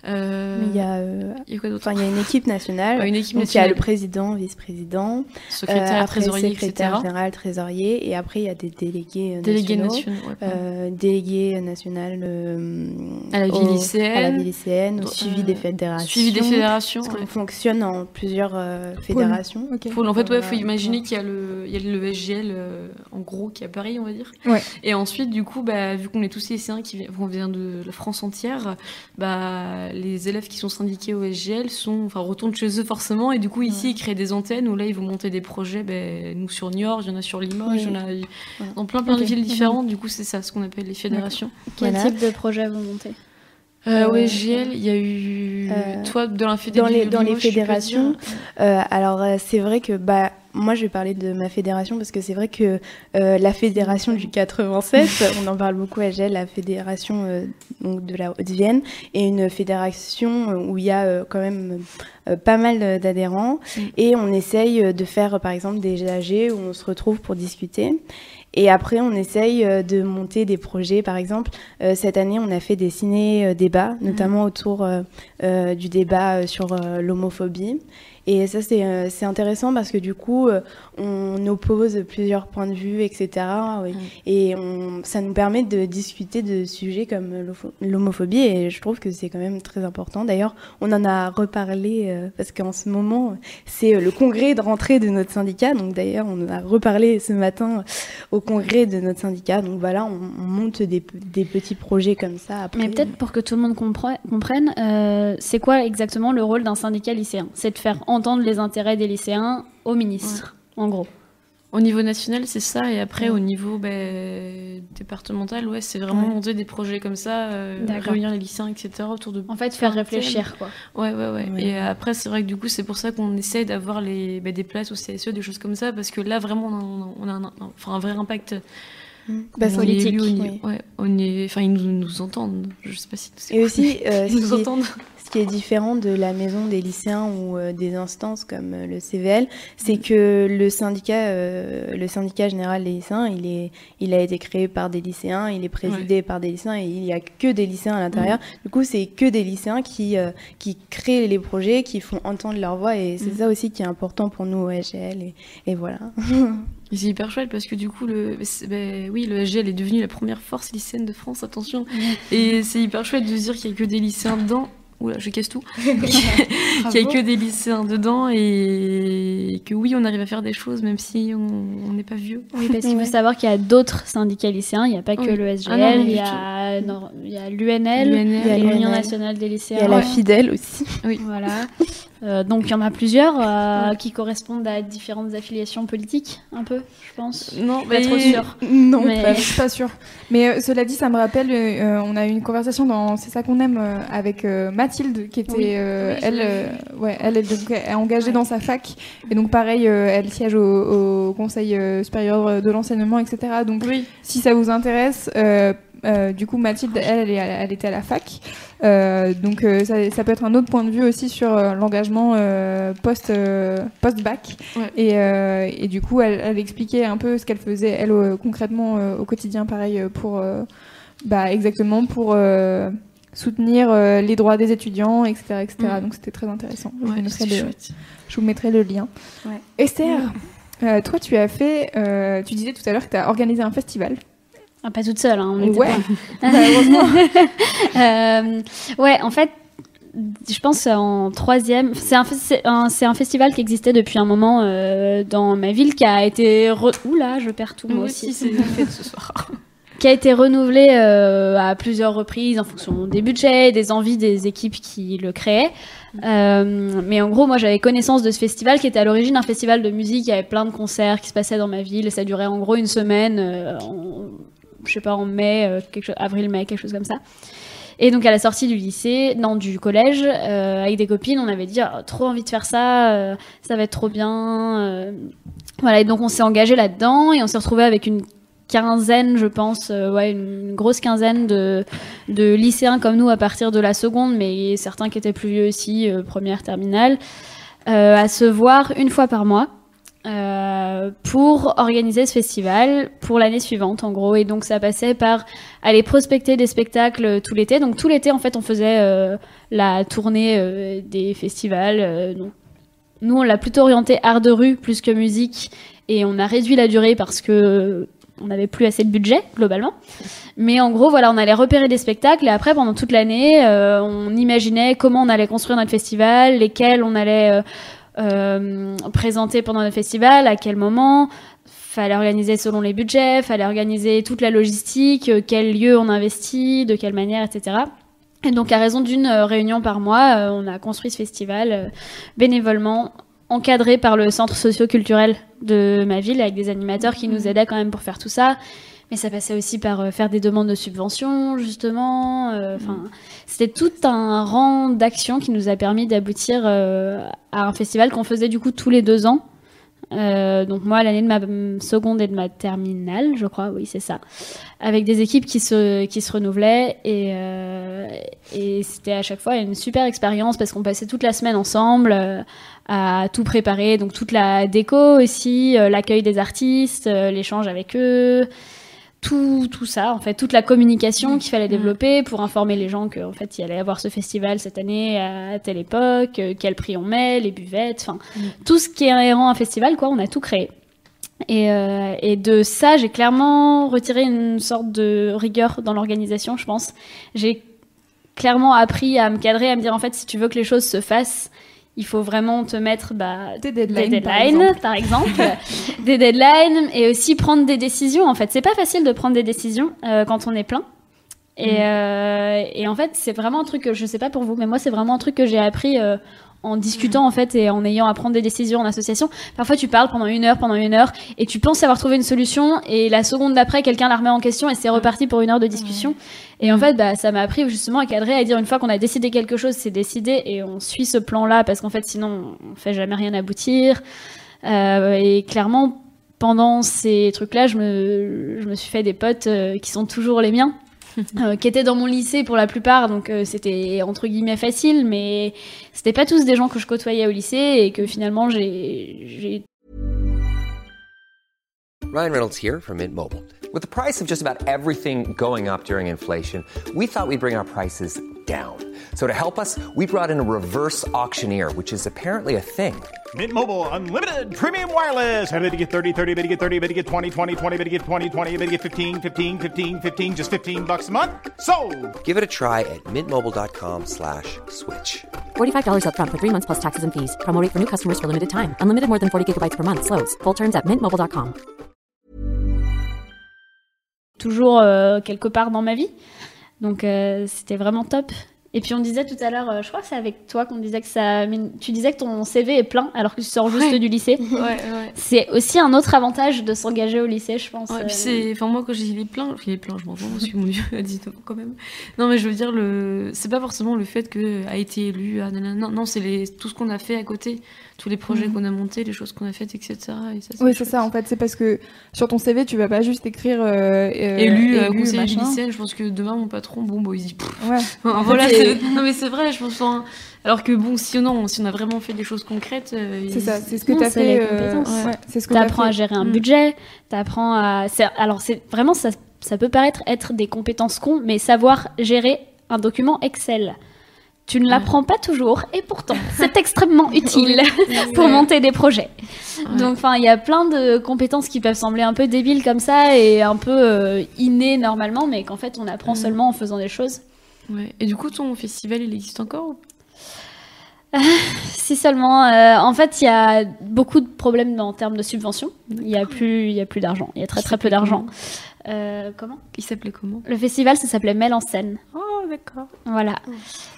Euh, Mais il y a, euh, il y a quoi d'autre enfin, il y a une équipe nationale. Ouais, Une équipe Donc il y a le président, vice-président, secrétaire, euh, après trésorier, secrétaire etc. général, trésorier, et après il y a des délégués euh, Délégués nationaux. nationaux. ouais. Euh, délégué national euh, à la vie au- lycéenne. à la vie lycéenne, au Euh, suivi des fédérations. Suivi des fédérations. Parce ouais. qu'on fonctionne en plusieurs euh, fédérations. En fait, ouais, faut imaginer qu'il y a le, il y a le SGL euh, en gros qui est à Paris, on va dire. Ouais. Et ensuite, du coup, bah, vu qu'on est tous lycéens qui on vient de la France entière, bah, les élèves qui sont syndiqués au SGL sont, enfin, retournent chez eux forcément. Et du coup, ici, ils créent des antennes où là, ils vont monter des projets. Ben, nous sur Niort, il y en a sur Limoges, il y en a dans plein plein de villes différentes. Du coup, c'est ça, ce qu'on appelle les fédérations. Quel Voilà. type de projet vous montez Euh, Euh, au SGL, il y a eu euh, toi dans la fédé dans les- dans Limoges, fédérations, Euh, alors euh, c'est vrai que bah moi je vais parler de ma fédération parce que c'est vrai que euh, la fédération du 87, on en parle beaucoup à GEL, la fédération euh, donc de la Haute-Vienne, est une fédération euh, où il y a euh, quand même pas mal d'adhérents Mm. et on essaye de faire par exemple des AG où on se retrouve pour discuter. Et après, on essaye de monter des projets. Par exemple, euh, cette année, on a fait des ciné-débats, notamment autour euh, euh, du débat sur l'homophobie. Et ça, c'est euh, c'est intéressant parce que du coup, euh, on oppose plusieurs points de vue, etc. oui. Et on, ça nous permet de discuter de sujets comme l'homophobie. Et je trouve que c'est quand même très important. D'ailleurs, on en a reparlé euh, parce qu'en ce moment, c'est le congrès de rentrée de notre syndicat. Donc d'ailleurs, on en a reparlé ce matin au congrès de notre syndicat. Donc voilà, on, on monte des, des petits projets comme ça. Après. Mais peut-être pour que tout le monde compre- comprenne, euh, c'est quoi exactement le rôle d'un syndicat lycéen? C'est de faire entendre les intérêts des lycéens au ministre, en gros. Au niveau national, c'est ça, et après Ouais. au niveau ben, départemental, ouais, c'est vraiment Ouais. monter des projets comme ça, euh, réunir les lycéens, etc. autour de. En fait, faire réfléchir, quoi. Ouais, ouais, ouais. Ouais. Et après, c'est vrai que du coup, c'est pour ça qu'on essaie d'avoir les, ben, des places au CSE, des choses comme ça, parce que là, vraiment, on a, un- on a un, un- enfin, un vrai impact. Mm. Que- est politique, on est- oui. ouais, on est, enfin, ils nous, nous entendent. Je sais pas si Et aussi, euh, ils nous entendent. Ce qui est différent de la maison des lycéens ou euh, des instances comme euh, le CVL, c'est que le syndicat, euh, le syndicat général des lycéens, il est, il a été créé par des lycéens, il est présidé par des lycéens et il y a que des lycéens à l'intérieur. Du coup, c'est que des lycéens qui, qui créent les projets, qui font entendre leur voix et c'est Mm. ça aussi qui est important pour nous au SGL et, et voilà. C'est hyper chouette parce que du coup, le, ben, oui, le SGL est devenu la première force lycéenne de France, attention. Et c'est hyper chouette de dire qu'il y a que des lycéens dedans. Oula, je casse tout. qu'il y a que des lycéens dedans et que oui, on arrive à faire des choses même si on n'est pas vieux. Oui, parce qu'il faut savoir qu'il y a d'autres syndicats lycéens, il n'y a pas que Oui. le Ah SGL, non, il y a, non, il y a l'UNL, l'UNL, Il y a l'Union nationale des Il y lycéens. a la Ouais. fidèle aussi. Voilà. Euh, donc il y en a plusieurs euh, qui correspondent à différentes affiliations politiques, un peu, je pense. Non, Pas trop sûr. Non, Mais- pas pas sûre. Mais euh, cela dit, ça me rappelle, on a eu une conversation dans C'est ça qu'on aime avec Mathilde, qui était, Oui. Oui, je elle, ouais, elle est donc est engagée Ouais. dans sa fac, et donc pareil, elle siège au, au Conseil supérieur de l'enseignement, etc. Donc Oui, si ça vous intéresse, euh, du coup Mathilde, elle, elle, était à la fac, Euh, donc euh, ça, ça peut être un autre point de vue aussi sur l'engagement post post bac. Ouais. Et, et du coup, elle, elle expliquait un peu ce qu'elle faisait elle concrètement au quotidien, pareil pour bah, exactement pour soutenir euh, les droits des étudiants, etc., etc. Mm. Donc c'était très intéressant. je, vous le, je vous mettrai le lien. Ouais. Esther. euh, toi, tu as fait, euh, tu disais tout à l'heure que tu as organisé un festival. Ah, pas toute seule, hein, on Ouais. pas- heureusement. Euh, ouais, en fait, je pense en troisième. C'est un, c'est un, un festival qui existait depuis un moment euh, dans ma ville qui a été. Re... Oula, je perds tout moi aussi. aussi, ce soir. qui a été renouvelé euh, à plusieurs reprises en fonction des budgets, des envies des équipes qui le créaient. Euh, mais en gros, moi, j'avais connaissance de ce festival qui était à l'origine un festival de musique. Il y avait plein de concerts qui se passaient dans ma ville et ça durait en gros une semaine, euh, en- je sais pas, en mai, euh, chose, avril-mai, quelque chose comme ça. Et donc à la sortie du lycée, non, du collège, euh, avec des copines, on avait dit oh, trop envie de faire ça, euh, ça va être trop bien. Voilà, et donc on s'est engagé là-dedans et on s'est retrouvé avec une quinzaine, je pense, ouais, une, grosse quinzaine de, de lycéens comme nous à partir de la seconde, mais certains qui étaient plus vieux aussi, première, terminale, à se voir une fois par mois. Euh, pour organiser ce festival pour l'année suivante en gros. Et donc ça passait par aller prospecter des spectacles tout l'été. Donc tout l'été en fait on faisait euh, la tournée euh, des festivals euh, donc nous on l'a plutôt orienté art de rue plus que musique. Et on a réduit la durée parce que on n'avait plus assez de budget globalement. Mais en gros voilà on allait repérer des spectacles. Et après pendant toute l'année euh, on imaginait comment on allait construire notre festival lesquels on allait euh, présenter pendant le festival, à quel moment. Fallait organiser selon les budgets, fallait organiser toute la logistique, euh, quel lieu on investit, de quelle manière, etc. Et donc, à raison d'une euh, réunion par mois, on a construit ce festival bénévolement, encadré par le centre socio-culturel de ma ville, avec des animateurs qui nous aidaient quand même pour faire tout ça. Mais ça passait aussi par euh, faire des demandes de subventions, justement. euh, Enfin, c'était tout un rang d'actions qui nous a permis d'aboutir euh, à un festival qu'on faisait du coup tous les deux ans. Donc moi, l'année de ma seconde et de ma terminale, je crois, oui, c'est ça, avec des équipes qui se qui se renouvelaient et et c'était à chaque fois une super expérience parce qu'on passait toute la semaine ensemble à tout préparer, donc toute la déco aussi, l'accueil des artistes, l'échange avec eux tout, tout ça, en fait, toute la communication qu'il fallait développer pour informer les gens qu'en fait, il y allait avoir ce festival cette année à telle époque, euh, quel prix on met, les buvettes, enfin, tout ce qui est inhérent à un festival, quoi, on a tout créé. Et, euh, et de ça, j'ai clairement retiré une sorte de rigueur dans l'organisation, je pense. J'ai clairement appris à me cadrer, à me dire, en fait, si tu veux que les choses se fassent, il faut vraiment te mettre bah, Des des deadlines, par exemple. par exemple, des deadlines et aussi prendre des décisions. En fait, c'est pas facile de prendre des décisions euh, quand on est plein. Et, euh, et en fait, c'est vraiment un truc que je sais pas pour vous, mais moi, c'est vraiment un truc que j'ai appris euh, en discutant en fait et en ayant à prendre des décisions en association. Parfois, tu parles pendant une heure, pendant une heure, et tu penses avoir trouvé une solution, et la seconde d'après, quelqu'un la remet en question, et c'est reparti pour une heure de discussion. Et en fait, bah, ça m'a appris justement à cadrer, à dire une fois qu'on a décidé quelque chose, c'est décidé, et on suit ce plan-là, parce qu'en fait, sinon, on fait jamais rien aboutir. Euh, et clairement, pendant ces trucs-là, je me, je me suis fait des potes euh, qui sont toujours les miens. euh, qui étaient dans mon lycée pour la plupart, donc euh, c'était entre guillemets facile, mais c'était pas tous des gens que je côtoyais au lycée et que finalement j'ai Ryan Reynolds here from Mint Mobile. With the price of just about everything going up during inflation, we thought we'd bring our prices down. So to help us, we brought in a reverse auctioneer, which is apparently a thing. Mint Mobile unlimited premium wireless. Ready to get 30, 30, bit to get 30, bit to get 20, 20, 20, bit to get 20, 20, bit to get 15, 15, 15, 15 just 15 bucks a month. So, Give it a try at mintmobile.com slash switch. $45 upfront for three months plus taxes and fees. Promo rate for new customers for limited time. Unlimited more than 40 gigabytes per month. Slows. Full terms at mintmobile.com. toujours euh, quelque part dans ma vie. Donc euh, c'était vraiment top. Et puis on disait tout à l'heure, euh, je crois que c'est avec toi qu'on disait que ça. Tu disais que ton CV est plein alors que tu sors juste Ouais. du lycée. Ouais, ouais. C'est aussi un autre avantage de s'engager au lycée, je pense. Ouais, euh. puis c'est, enfin moi quand j'ai les pleins, enfin les pleins, je m'en fous, parce que mon dieu, à 19 ans quand même. Non mais je veux dire le, c'est pas forcément le fait que a été élu, ah, nanana, non, non c'est les, tout ce qu'on a fait à côté, tous les projets Mhm. qu'on a montés, les choses qu'on a faites, etc. Et ça, Oui, c'est ça en fait. C'est parce que sur ton CV, tu vas pas juste écrire euh, euh, élu, euh, conseiller machin. lycéenne, je pense que demain mon patron, bon, bon il dit, pff, voilà, c'est- non mais c'est vrai, je pense. alors que bon, si non, si on a vraiment fait des choses concrètes, euh, C'est ça, c'est ce que tu as fait. euh, ouais, c'est ce que t'as T'apprends fait. à gérer un Mm. budget, t'apprends à. c'est- Alors, c'est vraiment, ça, ça peut paraître être des compétences cons, mais savoir gérer un document Excel. Tu ne l'apprends pas toujours, et pourtant, c'est extrêmement utile pour monter des projets. Ouais. Donc, enfin, il y a plein de compétences qui peuvent sembler un peu débiles comme ça et un peu euh, innées normalement, mais qu'en fait, on apprend Mm. seulement en faisant des choses. Ouais. Et du coup, ton festival, il existe encore ou- Si seulement. euh, en fait, il y a beaucoup de problèmes en termes de subventions. Il y a plus, il y a plus d'argent. Il y a très très peu d'argent. Euh, comment? Il s'appelait comment? Le festival, ça s'appelait Mêle en scène. Oh, d'accord. Voilà.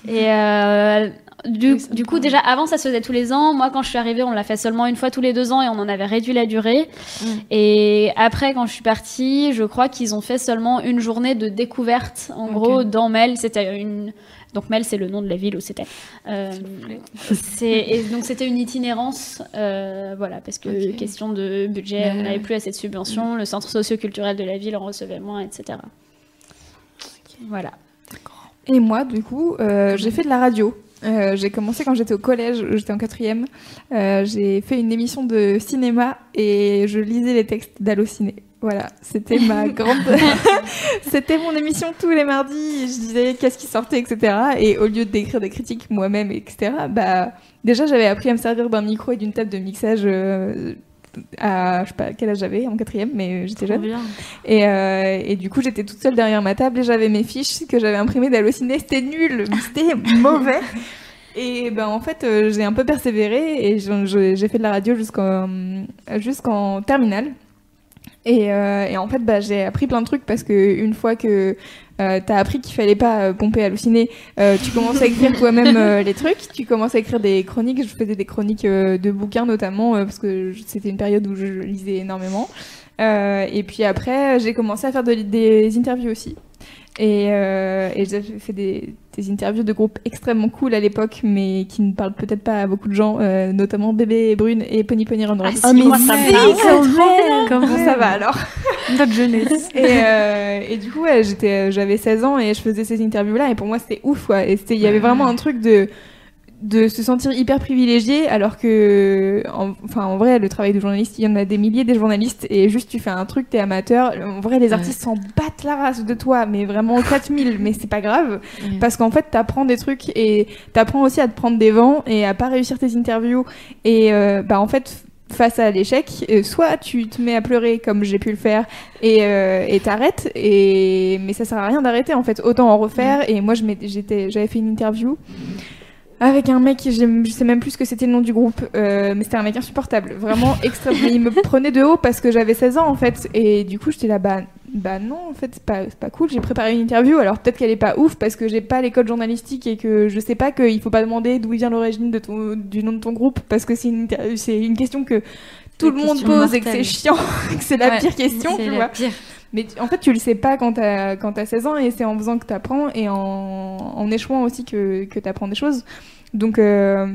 Et euh, du, Oui, coup, déjà, avant, ça se faisait tous les ans. Moi, quand je suis arrivée, on l'a fait seulement une fois tous les deux ans et on en avait réduit la durée. Mm. Et après, quand je suis partie, je crois qu'ils ont fait seulement une journée de découverte. En gros, dans Mel, c'était une. Donc Mel, c'est le nom de la ville où c'était. Euh, et donc c'était une itinérance, euh, voilà, parce que question de budget, Ouais, on n'avait plus assez de subventions, le centre socio-culturel de la ville en recevait moins, etc. Voilà. Et moi, du coup, euh, j'ai fait de la radio. Euh, j'ai commencé quand j'étais au collège, j'étais en quatrième. Euh, j'ai fait une émission de cinéma et je lisais les textes d'Allociné. Voilà, c'était ma grande. c'était mon émission tous les mardis. Je disais qu'est-ce qui sortait, etc. Et au lieu d'écrire des critiques moi-même, etc., bah, déjà j'avais appris à me servir d'un micro et d'une table de mixage euh, à, je sais pas quel âge j'avais, en quatrième, mais j'étais jeune. bien. Et, euh, et du coup, j'étais toute seule derrière ma table et j'avais mes fiches que j'avais imprimées d'Allociné. C'était nul, c'était mauvais. Et ben en fait, euh, j'ai un peu persévéré et j'ai fait de la radio jusqu'en jusqu'en terminale. Et, euh, et en fait, bah, j'ai appris plein de trucs parce que une fois que euh, t'as appris qu'il fallait pas euh, pomper halluciner, euh, tu commences à écrire toi-même euh, les trucs. Tu commences à écrire des chroniques. Je faisais des chroniques euh, de bouquins notamment euh, parce que c'était une période où je lisais énormément. Euh, et puis après, j'ai commencé à faire de- des interviews aussi. Et, euh, et j'ai fait des, des interviews de groupes extrêmement cool à l'époque, mais qui ne parlent peut-être pas à beaucoup de gens, euh, notamment Bébé et Brune et Pony Pony Run Run. Ah, si, moi, ça me parle. même. ça va alors. Notre jeunesse. Et, euh, et du coup, ouais, j'étais, j'avais 16 ans et je faisais ces interviews-là et pour moi c'était ouf, quoi. Et il y avait vraiment un truc de de se sentir hyper privilégié alors que en, enfin en vrai le travail de journaliste il y en a des milliers des journalistes et juste tu fais un truc t'es amateur en vrai les artistes s'en battent la race de toi mais vraiment 4000 mais c'est pas grave parce qu'en fait t'apprends des trucs et t'apprends aussi à te prendre des vents et à pas réussir tes interviews et euh, bah en fait face à l'échec euh, soit tu te mets à pleurer comme j'ai pu le faire et euh, et t'arrêtes et mais ça sert à rien d'arrêter en fait. Autant en refaire et moi j'étais j'avais fait une interview avec un mec, je sais même plus ce que c'était le nom du groupe, euh, mais c'était un mec insupportable, vraiment extrême. Mais il me prenait de haut parce que j'avais 16 ans en fait, et du coup j'étais là, bah, bah non, en fait c'est pas, cool. J'ai préparé une interview, alors peut-être qu'elle est pas ouf parce que j'ai pas l'école journalistique et que je sais pas qu'il faut pas demander d'où vient l'origine de ton, du nom de ton groupe parce que c'est une, inter- c'est une question que tout le monde pose et que c'est chiant, que c'est la Ouais, pire question, tu vois. pire. Mais tu- en fait, tu le sais pas quand t'as quand t'as 16 ans et c'est en faisant que t'apprends et en, en échouant aussi que que t'apprends des choses. Donc euh,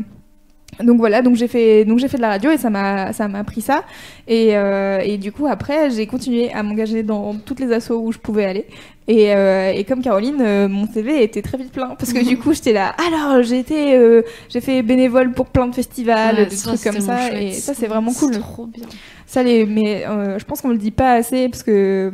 donc voilà, donc j'ai fait donc j'ai fait de la radio et ça m'a ça m'a appris ça. Et euh, et du coup après j'ai continué à m'engager dans toutes les assos où je pouvais aller. Et, euh, et comme Caroline euh, mon CV était très vite plein. Parce que du coup j'étais là alors j'ai été j'ai fait bénévole pour plein de festivals Ouais, des ça, trucs comme ça. et ça c'est vraiment cool. Trop bien. ça les, mais je pense qu'on le dit pas assez parce que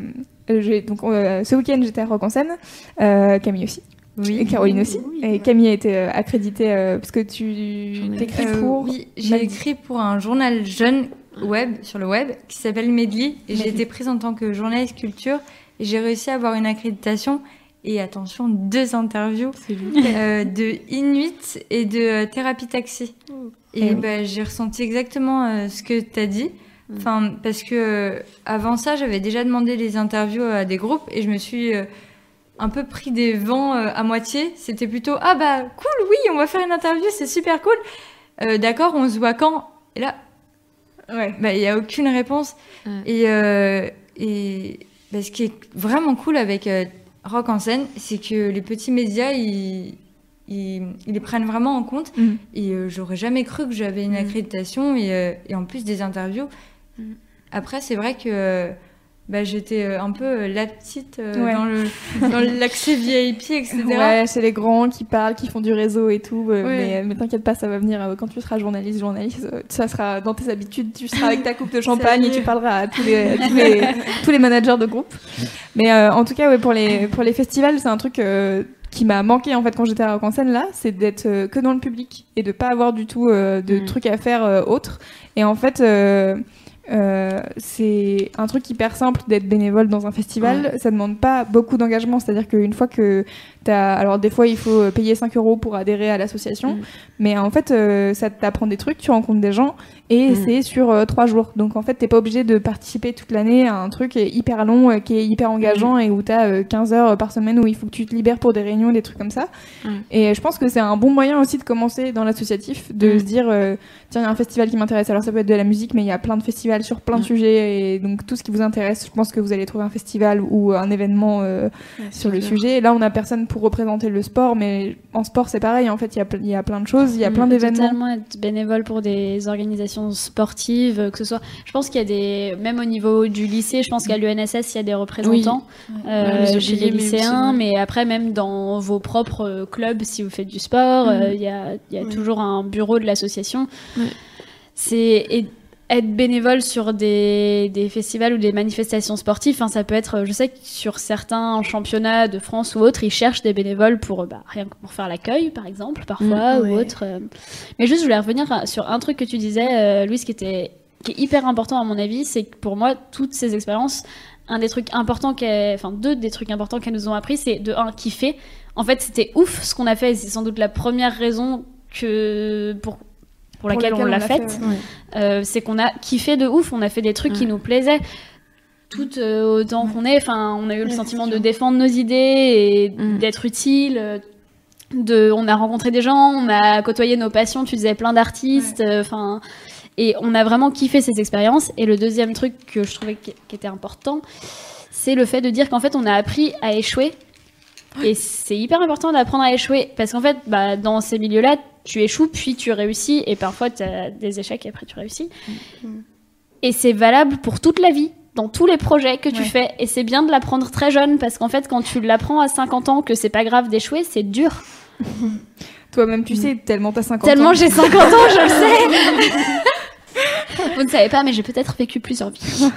j'ai donc ce week-end j'étais à Rock en scène, Camille aussi, et Caroline aussi, Oui, et. Camille a été euh, accréditée euh, parce que tu t'écris Euh, pour. Oui, j'ai écrit pour un journal jeune web sur le web qui s'appelle Medley. Et j'ai été prise en tant que journaliste culture. Et j'ai réussi à avoir une accréditation. Et attention deux interviews euh, de Inuit et de euh, Thérapie Taxi. Et Eh oui. bah, j'ai ressenti exactement euh, ce que tu as dit. Enfin, parce que euh, avant ça, j'avais déjà demandé les interviews à des groupes. Et je me suis euh, un peu pris des vents euh, à moitié. C'était plutôt ah bah cool, oui, on va faire une interview, c'est super cool. Euh, D'accord, on se voit quand? Et là, Ouais. bah il y a aucune réponse. Ouais. Et euh, et bah, ce qui est vraiment cool avec euh, Rock en scène, c'est que les petits médias ils ils, ils les prennent vraiment en compte. Mhm. Et j'aurais jamais cru que j'avais une Mhm. accréditation et, et en plus des interviews. Mhm. Après, c'est vrai que bah, j'étais euh, un peu euh, la petite euh, Ouais. dans le dans l'accès VIP, etc. Ouais, c'est les grands qui parlent, qui font du réseau et tout. euh, Ouais. Mais, mais t'inquiète pas, ça va venir euh, quand tu seras journaliste, journaliste. ça sera dans tes habitudes. Tu seras avec ta coupe de champagne et tu parleras à tous les, à tous les, tous les managers de groupe. Mais en tout cas, ouais, pour les pour les festivals, c'est un truc qui m'a manqué en fait quand j'étais à Rock en scène là, c'est d'être euh, que dans le public et de pas avoir du tout euh, de Mm. trucs à faire euh, autres. Et en fait. Euh, euh, c'est un truc hyper simple d'être bénévole dans un festival. Ça demande pas beaucoup d'engagement. C'est-à-dire qu'une fois que tu as. Alors, des fois, il faut payer 5 euros pour adhérer à l'association. Mm. Mais en fait, euh, ça t'apprend des trucs, tu rencontres des gens. Et Mm. c'est sur 3 jours. Donc, en fait, t'es pas obligé de participer toute l'année à un truc hyper long, euh, qui est hyper engageant Mm. et où tu as 15 heures par semaine où il faut que tu te libères pour des réunions, des trucs comme ça. Et je pense que c'est un bon moyen aussi de commencer dans l'associatif, de se dire, euh, tiens, il y a un festival qui m'intéresse. Alors ça peut être de la musique, mais il y a plein de festivals sur plein de sujets. Et donc tout ce qui vous intéresse, je pense que vous allez trouver un festival ou un événement euh, sur le sujet. Et là, on n'a personne pour représenter le sport, mais en sport, c'est pareil. En fait, il y a, y a plein de choses, il y a Mm. plein d'événements. Totalement être bénévole pour des organisations sportives, que ce soit. Je pense qu'il y a des. Même au niveau du lycée, je pense qu'à l'UNSS, il y a des représentants euh, Ouais, les chez les lycéens, mais après, même dans vos propres euh, clubs, si vous faites du sport, Mm. euh, il y a, il y a Ouais. toujours un bureau de l'association. Ouais. C'est. Être bénévole sur des, des festivals ou des manifestations sportives, ça peut être, je sais que sur certains championnats de France ou autres, ils cherchent des bénévoles pour, euh, bah, rien que pour faire l'accueil, par exemple, parfois, Mm, ou autre. euh. Mais juste, je voulais revenir sur un truc que tu disais, euh, Louise, qui était qui est hyper important à mon avis, c'est que pour moi, toutes ces expériences, un des trucs importants qu'elles, enfin deux des trucs importants qu'elles nous ont appris, c'est de un kiffer. En fait, c'était ouf ce qu'on a fait, et c'est sans doute la première raison que pour pour laquelle, on l'a faite. ouais. Euh, c'est qu'on a kiffé de ouf, on a fait des trucs qui nous plaisaient. Tout euh, autant qu'on est, enfin, on a eu le sentiment de défendre nos idées et Mm. d'être utile. euh, De, on a rencontré des gens, on a côtoyé nos passions. Tu disais plein d'artistes, euh, enfin, et on a vraiment kiffé ces expériences. Et le deuxième truc que je trouvais qui était important, c'est le fait de dire qu'en fait, on a appris à échouer. Et c'est hyper important d'apprendre à échouer parce qu'en fait, bah, dans ces milieux-là, tu échoues puis tu réussis et parfois tu as des échecs et après tu réussis. Et c'est valable pour toute la vie, dans tous les projets que tu Ouais. fais. Et c'est bien de l'apprendre très jeune parce qu'en fait, quand tu l'apprends à 50 ans que c'est pas grave d'échouer, c'est dur. Toi-même, tu sais, tellement t'as 50 Tellement ans. j'ai 50 ans, je le sais. Vous ne savez pas, mais j'ai peut-être vécu plusieurs vies.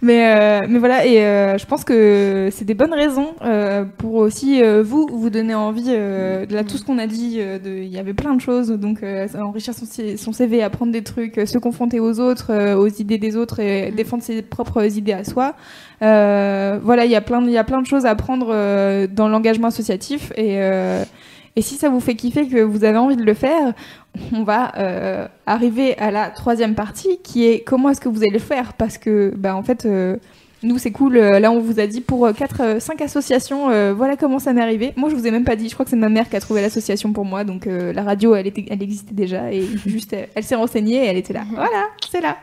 Mais, euh, mais voilà, et euh, je pense que c'est des bonnes raisons euh, pour aussi euh, vous vous donner envie euh, de là, tout ce qu'on a dit. euh, Il y avait plein de choses, donc euh, enrichir son, son CV, apprendre des trucs, euh, se confronter aux autres, euh, aux idées des autres et défendre ses propres idées à soi. Euh, voilà, il y a plein, de- il y a plein de choses à apprendre euh, dans l'engagement associatif et euh, et si ça vous fait kiffer que vous avez envie de le faire, on va euh, arriver à la troisième partie qui est comment est-ce que vous allez le faire? Parce que bah en fait euh, nous c'est cool euh, là on vous a dit pour euh, quatre euh, cinq associations euh, voilà comment ça m'est arrivé. Moi je vous ai même pas dit je crois que c'est ma mère qui a trouvé l'association pour moi donc la radio elle était elle existait déjà et juste elle, elle s'est renseignée et elle était là. Voilà c'est là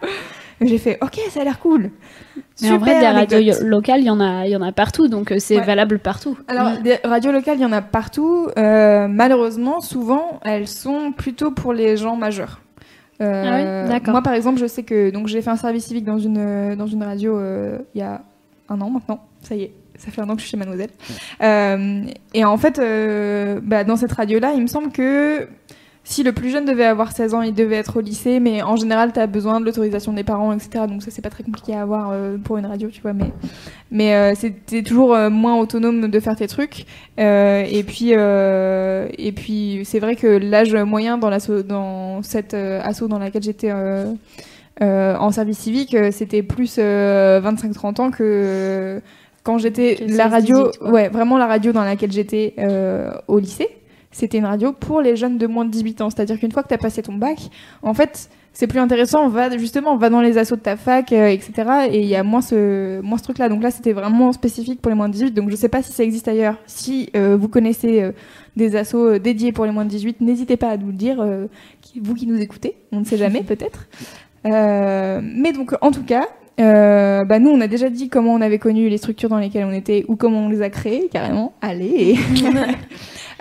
j'ai fait ok ça a l'air cool Mais en vrai, Super des radios locales, il y en a, il y en a partout, donc euh, c'est Ouais. valable partout. Alors, des radios locales, il y en a partout. Euh, malheureusement, souvent, elles sont plutôt pour les gens majeurs. Euh, Ah oui D'accord. Moi, par exemple, je sais que donc j'ai fait un service civique dans une dans une radio euh, il y a un an maintenant. Ça y est, ça fait un an que je suis chez Mademoiselle. Euh, et en fait, euh, bah, dans cette radio-là, il me semble que si le plus jeune devait avoir 16 ans, il devait être au lycée, mais en général, tu as besoin de l'autorisation des parents, etc. Donc ça, c'est pas très compliqué à avoir euh, pour une radio, tu vois. Mais, mais euh, c'est toujours euh, moins autonome de faire tes trucs. Euh, et puis, euh, et puis c'est vrai que l'âge moyen dans, dans cette asso dans laquelle j'étais euh, euh, en service civique, c'était plus euh, 25-30 ans que quand j'étais la 16, radio, 18, quoi. ouais, vraiment la radio dans laquelle j'étais euh, au lycée c'était une radio pour les jeunes de moins de 18 ans. C'est-à-dire qu'une fois que tu as passé ton bac, en fait, c'est plus intéressant. Va justement, va dans les assos de ta fac, euh, etc. Et il y a moins ce, moins ce truc-là. Donc là, c'était vraiment spécifique pour les moins de 18. Donc je sais pas si ça existe ailleurs. Si euh, vous connaissez euh, des assos euh, dédiés pour les moins de 18, n'hésitez pas à nous le dire. euh, vous qui nous écoutez, on ne sait jamais peut-être. Euh, mais donc, en tout cas. Euh, bah nous, on a déjà dit comment on avait connu les structures dans lesquelles on était ou comment on les a créées, carrément. Allez.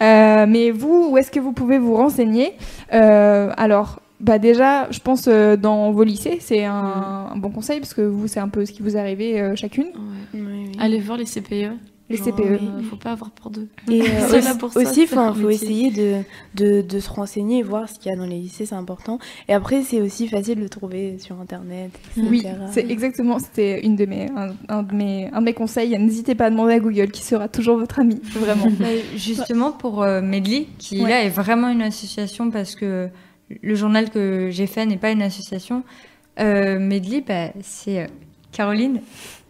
Euh, mais vous, où est-ce que vous pouvez vous renseigner Euh, Alors, bah déjà, je pense euh, dans vos lycées, c'est un, un bon conseil parce que vous, c'est un peu ce qui vous euh, chacune. Ouais. Oui, oui. Allez voir les CPE. Les CPE. euh, faut pas avoir peur d'eux. Et euh, là aussi, pour ça, aussi, leur faut métier. essayer de, de, de se renseigner et voir ce qu'il y a dans les lycées, c'est important. Et après, c'est aussi facile de trouver sur Internet, etc. Oui, c'est exactement. C'était une de mes, un, un de mes, un de mes conseils. N'hésitez pas à demander à Google, qui sera toujours votre ami, vraiment. Bah, justement pour euh, Medley, qui Ouais. là est vraiment une association parce que le journal que j'ai fait n'est pas une association. Euh, Medley, bah, c'est euh, Caroline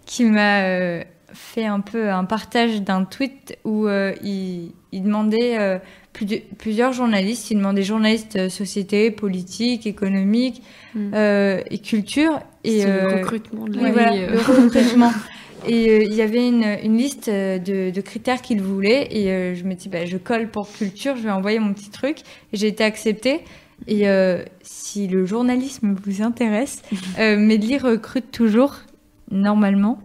qui m'a euh, fait un peu un partage d'un tweet où euh, il, il demandait euh, plus de- plusieurs journalistes, il demandait journalistes euh, société, politique, économique Mm. euh, et culture. Et, le recrutement de oui, la voilà, vie, le recrutement. Et euh, il y avait une, une liste de, de critères qu'il voulait. Et euh, je me dis, bah, je colle pour culture, je vais envoyer mon petit truc. Et j'ai été acceptée. Et euh, si le journalisme vous intéresse, Medley recrute toujours, normalement.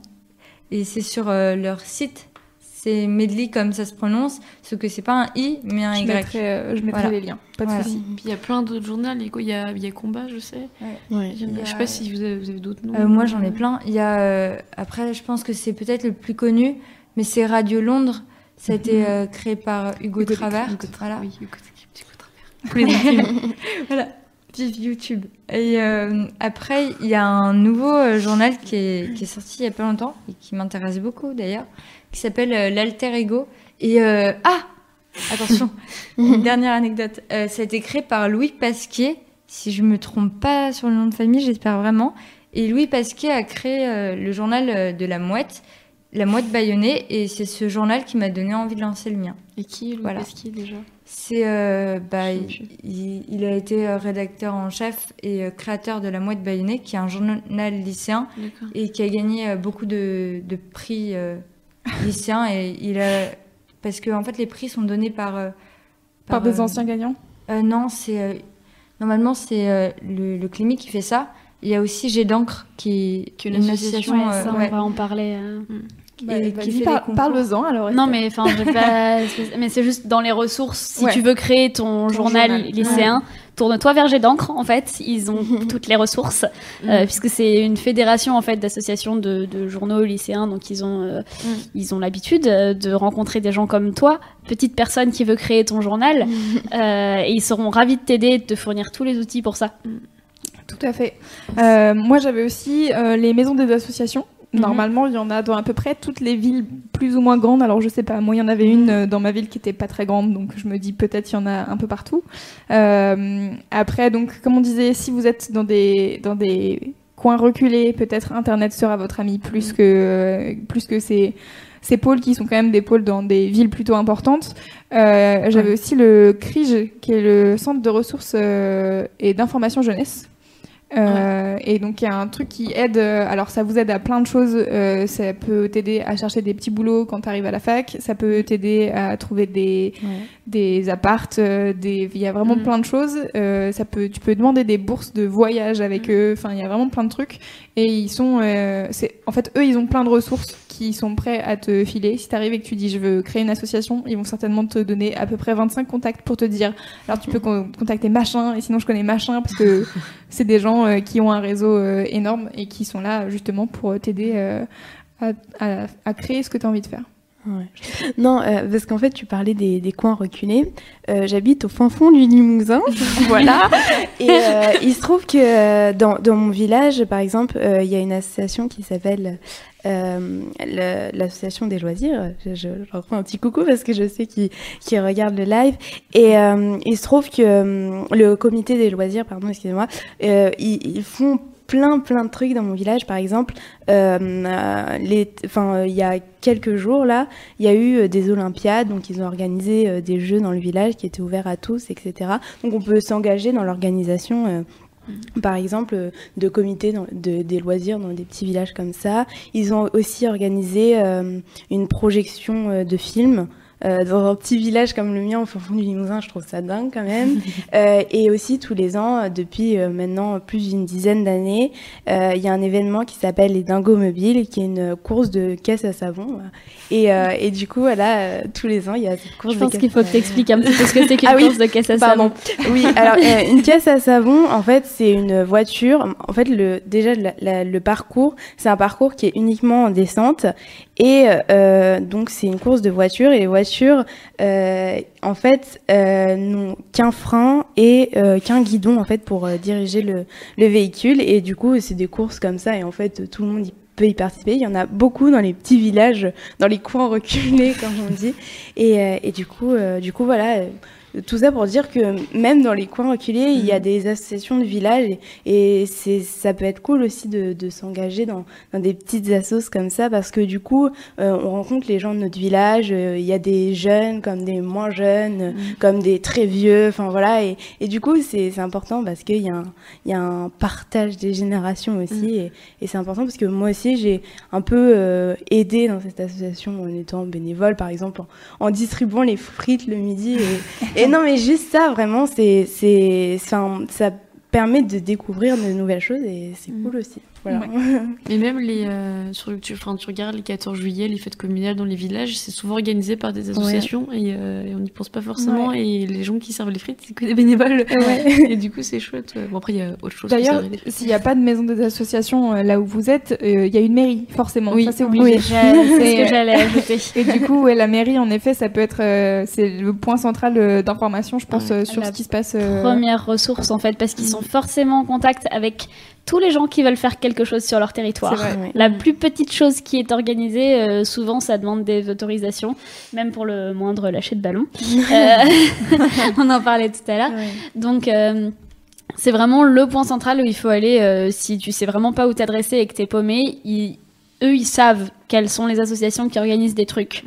Et c'est sur euh, leur site. C'est Medley comme ça se prononce, sauf que c'est pas un I, mais un Je Y. mettrai, euh, je mettrai Voilà. les liens, pas de Voilà. souci. Puis il y a plein d'autres journaux. Il y a Il y a, Combat, je sais. Ouais. Il y a- Je sais pas si vous avez, vous avez d'autres noms. Euh, moi, j'en ai plein. Il y a, euh, après, je pense que c'est peut-être le plus connu, mais c'est Radio Londres. Ça a été euh, créé par Hugo, Hugo Travers. Hugo Voilà. Oui, Hugo Hugo intimes. voilà. Vive YouTube. Et euh, après, il y a un nouveau euh, journal qui est, qui est sorti il y a pas longtemps et qui m'intéresse beaucoup d'ailleurs, qui s'appelle euh, l'Alter Ego. Et euh, ah, attention, une dernière anecdote. Ça a été créé par Louis Pasquier, si je me trompe pas sur le nom de famille, j'espère vraiment. Et Louis Pasquier a créé le journal de la Mouette, la Mouette Bayonnée, et c'est ce journal qui m'a donné envie de lancer le mien. Et qui, Louis Voilà. Déjà? C'est euh, bah, il, a été euh, rédacteur en chef et euh, créateur de La Mouette Bayonnée, qui est un journal lycéen et qui a gagné euh, beaucoup de, de prix euh, lycéens. Et il a parce que en fait les prix sont donnés par Par par, des euh, anciens gagnants? euh, non, c'est euh, normalement c'est euh, le, le Climi qui fait ça. Il y a aussi Jet d'encre qui, est une association, Ouais, euh, ça, ouais. on va en parler. euh. Bah, vas-y, qui fait par-. Parle-en alors. Non, mais enfin, pas. mais c'est juste dans les ressources. Si Ouais. tu veux créer ton, journal, journal. lycéen, tourne-toi vers Jet d'encre. En fait, ils ont toutes les ressources, euh, puisque c'est une fédération en fait d'associations de, de journaux lycéens. Donc ils ont, euh, ils ont l'habitude euh, de rencontrer des gens comme toi, petite personne qui veut créer ton journal, euh, et ils seront ravis de t'aider, et de te fournir tous les outils pour ça. Tout à fait. Euh, moi, j'avais aussi euh, les maisons des associations. Mhm. Normalement, il y en a dans à peu près toutes les villes plus ou moins grandes. Alors, je sais pas, moi, il y en avait une euh, dans ma ville qui était pas très grande, donc je me dis peut-être il y en a un peu partout. Après, donc, comme on disait, si vous êtes dans des dans des coins reculés, peut-être Internet sera votre ami plus que plus que ces ces pôles qui sont quand même des pôles dans des villes plutôt importantes. Euh, J'avais aussi le CRIGE, qui est le Centre de ressources euh, et d'information jeunesse. Euh, Et donc il y a un truc qui aide. euh, alors ça vous aide à plein de choses. euh, ça peut t'aider à chercher des petits boulots quand tu arrives à la fac. Ça peut t'aider à trouver des des appartes. euh, des. Il y a vraiment Mm. plein de choses. Euh, ça peut. Tu peux demander des bourses de voyage avec eux. Enfin il y a vraiment plein de trucs. Et ils sont. euh, c'est en fait eux ils ont plein de ressources qui sont prêts à te filer. Si tu arrives et que tu dis je veux créer une association, ils vont certainement te donner à peu près 25 contacts pour te dire alors tu peux con- contacter machin et sinon je connais machin parce que c'est des gens euh, qui ont un réseau euh, énorme et qui sont là justement pour t'aider euh, à, à- à créer ce que tu as envie de faire. Ouais. Non, parce qu'en fait, tu parlais des, des coins reculés. J'habite au fin fond du Limousin, voilà. Et il se trouve que dans, dans mon village, par exemple, il y a une association qui s'appelle euh, l'association des loisirs. Je, je, leur fais un petit coucou parce que je sais qu'ils qu'ils regardent le live. Et euh, il se trouve que euh, le comité des loisirs, pardon, excusez-moi, ils, font plein plein de trucs dans mon village par exemple les enfin il y a quelques jours là il y a eu des olympiades donc ils ont organisé des jeux dans le village qui étaient ouverts à tous etc donc on peut s'engager dans l'organisation par exemple, euh, de comités des loisirs dans des petits villages comme ça. Ils ont aussi organisé euh, une projection euh, de films euh, dans un petit village comme le mien au fond du Limousin. Je trouve ça dingue quand même. Euh, et aussi tous les ans, euh, depuis euh, maintenant plus d'une dizaine d'années, euh, il y a un événement qui s'appelle les Dingos Mobiles, qui est une course de caisse à savon. Et, euh, et du coup, voilà, tous les ans, il y a cette course Je de pense caisse qu'il faut que tu expliques un petit peu ce que c'est qu'une Ah oui, course de caisse à Pardon. savon. Oui, alors une caisse à savon, en fait, c'est une voiture. En fait, le déjà la- la- le parcours, c'est un parcours qui est uniquement en descente et euh, donc c'est une course de voitures et les voitures, euh, en fait, euh, n'ont qu'un frein et euh, qu'un guidon en fait pour diriger le, le véhicule et du coup c'est des courses comme ça et en fait tout le monde peut y participer. Il y en a beaucoup dans les petits villages, dans les coins reculés comme on dit et, et du coup, du coup voilà. Tout ça pour dire que même dans les coins reculés, il y a des associations de village et, et c'est, ça peut être cool aussi de, de s'engager dans, dans des petites assos comme ça parce que du coup, euh, on rencontre les gens de notre village. euh, Il y a des jeunes comme des moins jeunes, euh, comme des très vieux. Enfin voilà. Et, et du coup, c'est, c'est important parce qu'il y, a un- il y a un partage des générations aussi. Et, et c'est important parce que moi aussi, j'ai un peu euh, aidé dans cette association en étant bénévole, par exemple, en, en distribuant les frites le midi. Et, et non, mais juste ça, vraiment, c'est, c'est, ça permet de découvrir de nouvelles choses et c'est cool aussi. Voilà. Mais même les, euh, sur, tu, enfin, tu regardes les 14 juillet, les fêtes communales dans les villages, c'est souvent organisé par des associations et, euh, et on n'y pense pas forcément. Et les gens qui servent les frites, c'est que des bénévoles. et du coup, c'est chouette. ouais. Bon, après, il y a autre chose. D'ailleurs, s'il n'y a pas de maison des associations euh, là où vous êtes, euh, il y a une mairie, forcément. Oui. Ça, c'est Oui, obligé. j'ai- c'est ce que j'allais ajouter. Et du coup, ouais, la mairie, en effet, ça peut être, euh, c'est le point central euh, d'information, je pense, Ouais. euh, sur La ce qui se passe. euh, Première ressource en fait, parce qu'ils sont forcément en contact avec tous les gens qui veulent faire quelque chose sur leur territoire. Vrai. Ouais. La plus petite chose qui est organisée, euh, souvent ça demande des autorisations, même pour le moindre lâcher de ballon. Euh, on en parlait tout à l'heure. Ouais. Donc euh, c'est vraiment le point central où il faut aller euh, si tu sais vraiment pas où t'adresser et que t'es paumé. ils- eux, ils savent quelles sont les associations qui organisent des trucs.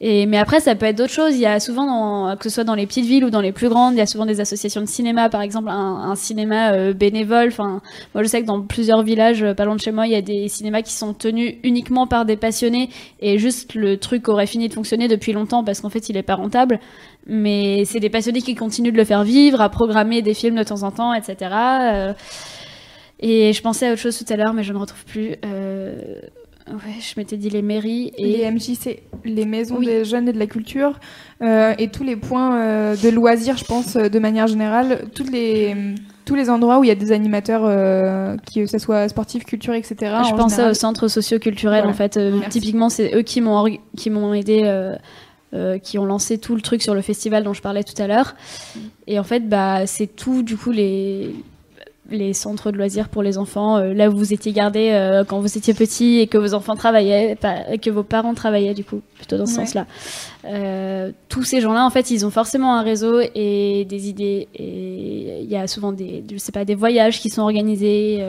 Et, mais après, ça peut être d'autres choses. Il y a souvent, dans, que ce soit dans les petites villes ou dans les plus grandes, il y a souvent des associations de cinéma, par exemple, un, un cinéma euh, bénévole. Enfin, moi, je sais que dans plusieurs villages, euh, pas loin de chez moi, il y a des cinémas qui sont tenus uniquement par des passionnés et juste le truc aurait fini de fonctionner depuis longtemps parce qu'en fait, il est pas rentable. Mais c'est des passionnés qui continuent de le faire vivre, à programmer des films de temps en temps, etc. Euh, et je pensais à autre chose tout à l'heure, mais je ne retrouve plus. Euh, Ouais, je m'étais dit les mairies et Les MJC, les maisons Oui. des jeunes et de la culture, euh, et tous les points euh, de loisirs, je pense, euh, de manière générale, toutes les, tous les endroits où il y a des animateurs, euh, que ce soit sportifs, culture, etc. je en pensais général. au centre socio-culturel Voilà. en fait. Typiquement, c'est eux qui m'ont qui m'ont aidé, euh, qui ont lancé tout le truc sur le festival dont je parlais tout à l'heure. Et en fait, bah, c'est tout du coup les les centres de loisirs pour les enfants, euh, là où vous étiez gardés euh, quand vous étiez petit et que vos enfants travaillaient, pas- que vos parents travaillaient du coup, plutôt dans ce Ouais. sens-là. Euh, tous ces gens-là, en fait, ils ont forcément un réseau et des idées. Et il y a souvent des, je sais pas, des voyages qui sont organisés,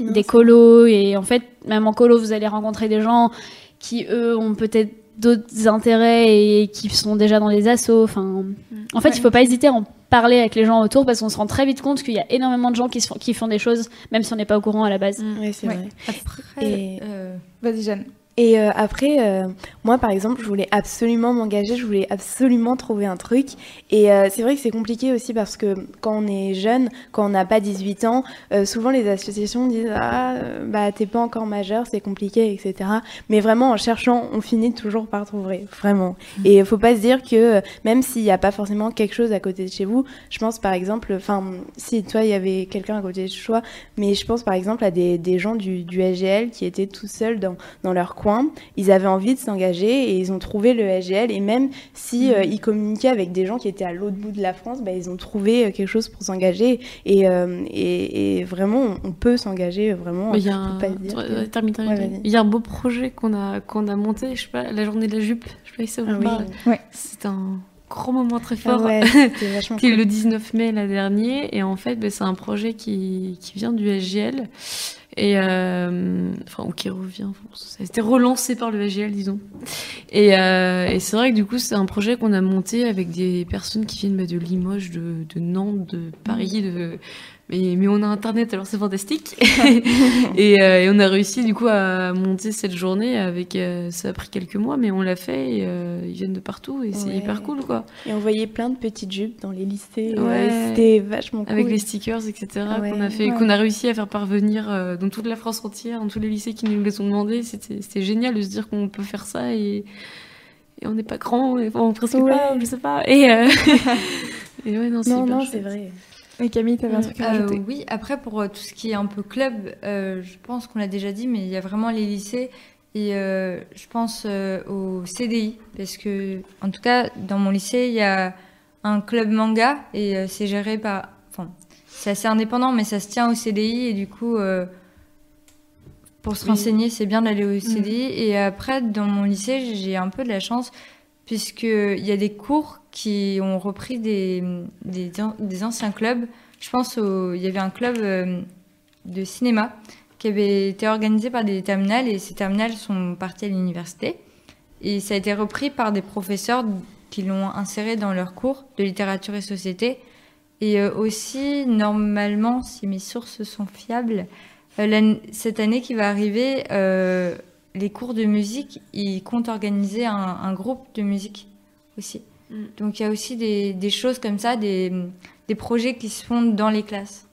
des colos. Et en fait, même en colo, vous allez rencontrer des gens qui, eux, ont peut-être d'autres intérêts et qui sont déjà dans des assos. Enfin, en fait, Ouais. il faut pas hésiter à en parler avec les gens autour parce qu'on se rend très vite compte qu'il y a énormément de gens qui, se font, qui font des choses, même si on n'est pas au courant à la base. Oui, c'est Ouais. vrai. Après, Et- euh, Vas-y, Jeanne. Et euh, après, euh, moi par exemple, je voulais absolument m'engager, je voulais absolument trouver un truc. Et euh, c'est vrai que c'est compliqué aussi parce que quand on est jeune, quand on n'a pas 18 ans, souvent les associations disent Ah, bah t'es pas encore majeur, c'est compliqué, etc. Mais vraiment, en cherchant, on finit toujours par trouver, vraiment. Et il faut pas se dire que même s'il n'y a pas forcément quelque chose à côté de chez vous, je pense par exemple, enfin, si toi il y avait quelqu'un à côté de chez toi, mais je pense par exemple à des, des gens du, du SGL qui étaient tout seuls dans, dans leur coin. Ils avaient envie de s'engager et ils ont trouvé le SGL. Et même si euh, ils communiquaient avec des gens qui étaient à l'autre bout de la France, bah, ils ont trouvé euh, quelque chose pour s'engager. Et, euh, et, et vraiment, on- peut s'engager vraiment. Il y a un... pas se dire Ouais, que- ouais, termine, termine, Ouais, termine. vas-y. Il y a un beau projet qu'on a, qu'on a monté, je sais pas, la journée de la jupe. Je sais pas si ça vous Ah oui. parle. Ouais. C'est un grand moment très Ah fort. ouais, qui est le 19 mai l'année dernière. Et en fait, ben, c'est un projet qui, qui vient du SGL. Et euh, enfin, ou qui revient. ça a été relancé par le SGL, disons. Et, euh, et c'est vrai que du coup, c'est un projet qu'on a monté avec des personnes qui viennent bah, de Limoges, de, de Nantes, de Paris, de. Mais, mais on a internet, alors c'est fantastique. et, euh, et on a réussi du coup à monter cette journée avec. euh, ça a pris quelques mois, mais on l'a fait. Et, euh, ils viennent de partout et c'est hyper cool, quoi. Et on voyait plein de petites jupes dans les lycées. Ouais. C'était vachement cool. avec les stickers, etc. Ouais. qu'on a fait, qu'on a réussi à faire parvenir dans toute la France entière, dans tous les lycées qui nous les ont demandé. C'était, génial de se dire qu'on peut faire ça et, et on n'est pas grand, et, enfin, presque Ouais. pas, je sais pas. Et, euh, et ouais, non, c'est Non, non, vrai. Camille, t'avais un truc à Euh, oui, après pour euh, tout ce qui est un peu club, euh, je pense qu'on l'a déjà dit, mais il y a vraiment les lycées et euh, je pense au CDI parce que en tout cas dans mon lycée il y a un club manga et c'est géré par, enfin c'est assez indépendant mais ça se tient au CDI et du coup pour se Oui. renseigner c'est bien d'aller au CDI et après dans mon lycée j'ai un peu de la chance puisqu'il y a des cours qui ont repris des, des, des anciens clubs. Je pense qu'il y avait un club euh, de cinéma qui avait été organisé par des terminales et ces terminales sont parties à l'université. Et ça a été repris par des professeurs qui l'ont inséré dans leurs cours de littérature et société. Et euh, aussi, normalement, si mes sources sont fiables, euh, cette année qui va arriver, les cours de musique, ils comptent organiser un groupe de musique aussi. Mm. Donc il y a aussi des, des choses comme ça, des, des, projets qui se font dans les classes.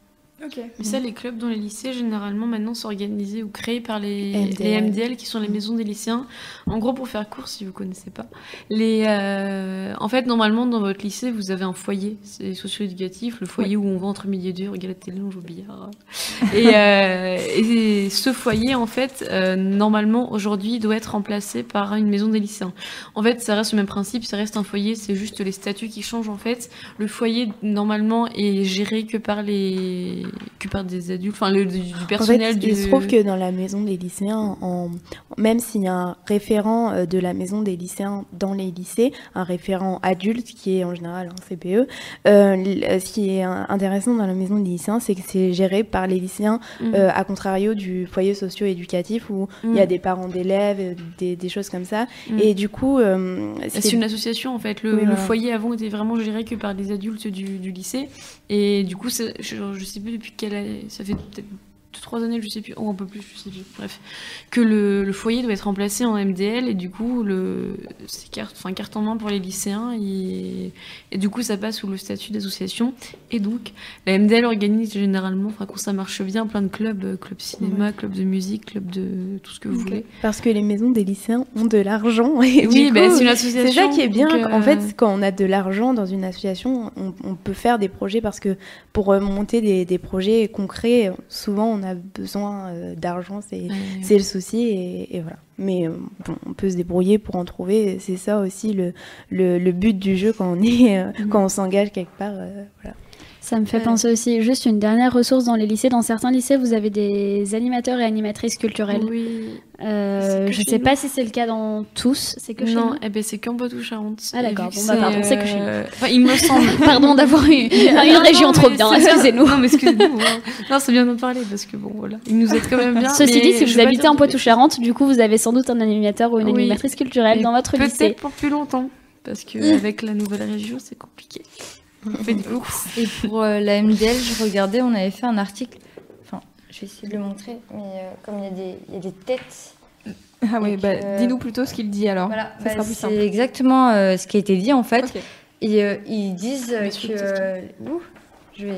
Mais ça, les clubs dans les lycées, généralement, maintenant, sont organisés ou créés par les MDL. les MDL, qui sont les maisons des lycéens. En gros, pour faire court, si vous connaissez pas, les, euh... en fait, normalement, dans votre lycée, vous avez un foyer, c'est socio-éducatif, le foyer où on va entre midi et deux, regarder la télé, on joue au billard. et, euh... et ce foyer, en fait, euh, normalement, aujourd'hui, doit être remplacé par une maison des lycéens. En fait, ça reste le même principe, ça reste un foyer, c'est juste les statuts qui changent, en fait. Le foyer, normalement, est géré que par les que par des adultes, enfin le, du, personnel. En fait, du... Il se trouve que dans la maison des lycéens, en, même s'il y a un référent euh, de la maison des lycéens dans les lycées, un référent adulte qui est en général un CPE, euh, ce qui est intéressant dans la maison des lycéens, c'est que c'est géré par les lycéens, mmh. euh, à contrario du foyer socio-éducatif où il y a des parents d'élèves, des, des, choses comme ça. Mmh. Et du coup, euh, c'est une association en fait. Le, oui, le foyer avant était vraiment géré que par des adultes du, du lycée. Et du coup, je, je sais plus depuis quelle année, ça fait peut-être deux, trois années, je sais plus, ou un peu plus, je sais plus, bref, que le, le, foyer doit être remplacé en MDL et du coup, le, c'est carte, enfin, carte en main pour les lycéens et, et du coup, ça passe sous le statut d'association. Et donc, la MDL organise généralement, enfin, quand ça marche bien, plein de clubs, club cinéma, ouais. club de musique, club de tout ce que vous okay. voulez. Parce que les maisons des lycéens ont de l'argent. Et oui, bah, c'est une association. C'est ça qui est bien. Euh... En fait, quand on a de l'argent dans une association, on, on, peut faire des projets parce que pour monter des, des projets concrets, souvent on a besoin euh, d'argent, c'est ouais, le souci et, et, voilà. Mais euh, bon, on peut se débrouiller pour en trouver. C'est ça aussi le, le, le, but du jeu quand on est euh, mmh. quand on s'engage quelque part. voilà. Ça me fait ouais. penser aussi, juste une dernière ressource dans les lycées. Dans certains lycées, vous avez des animateurs et animatrices culturelles. Oui. Euh, je ne sais pas si c'est le cas dans tous. C'est que non, eh ben, c'est qu'en Poitou-Charentes. Ah d'accord, bon, bah, pardon, c'est que chez nous. Euh, Enfin, il me semble. pardon d'avoir eu une, région trop bien, excusez-nous. Non, mais excusez-nous. Hein. Non, c'est bien d'en parler parce que bon, voilà. Il nous aide quand même bien. Ceci dit, si vous habitez en Poitou-Charentes, du coup, vous avez sans doute un animateur ou une oui. animatrice culturelle dans votre lycée. Peut-être pour plus longtemps. Parce qu'avec la nouvelle région, c'est compliqué. Et pour euh, la MDL, je regardais, on avait fait un article. Enfin, je vais essayer de le montrer, mais euh, comme il y, a des, il y a des têtes. Ah oui, bah, euh... dis-nous plutôt ce qu'il dit alors. Voilà, bah. C'est exactement ce qui a été dit en fait. Okay. Et ils disent que. Ouh, je vais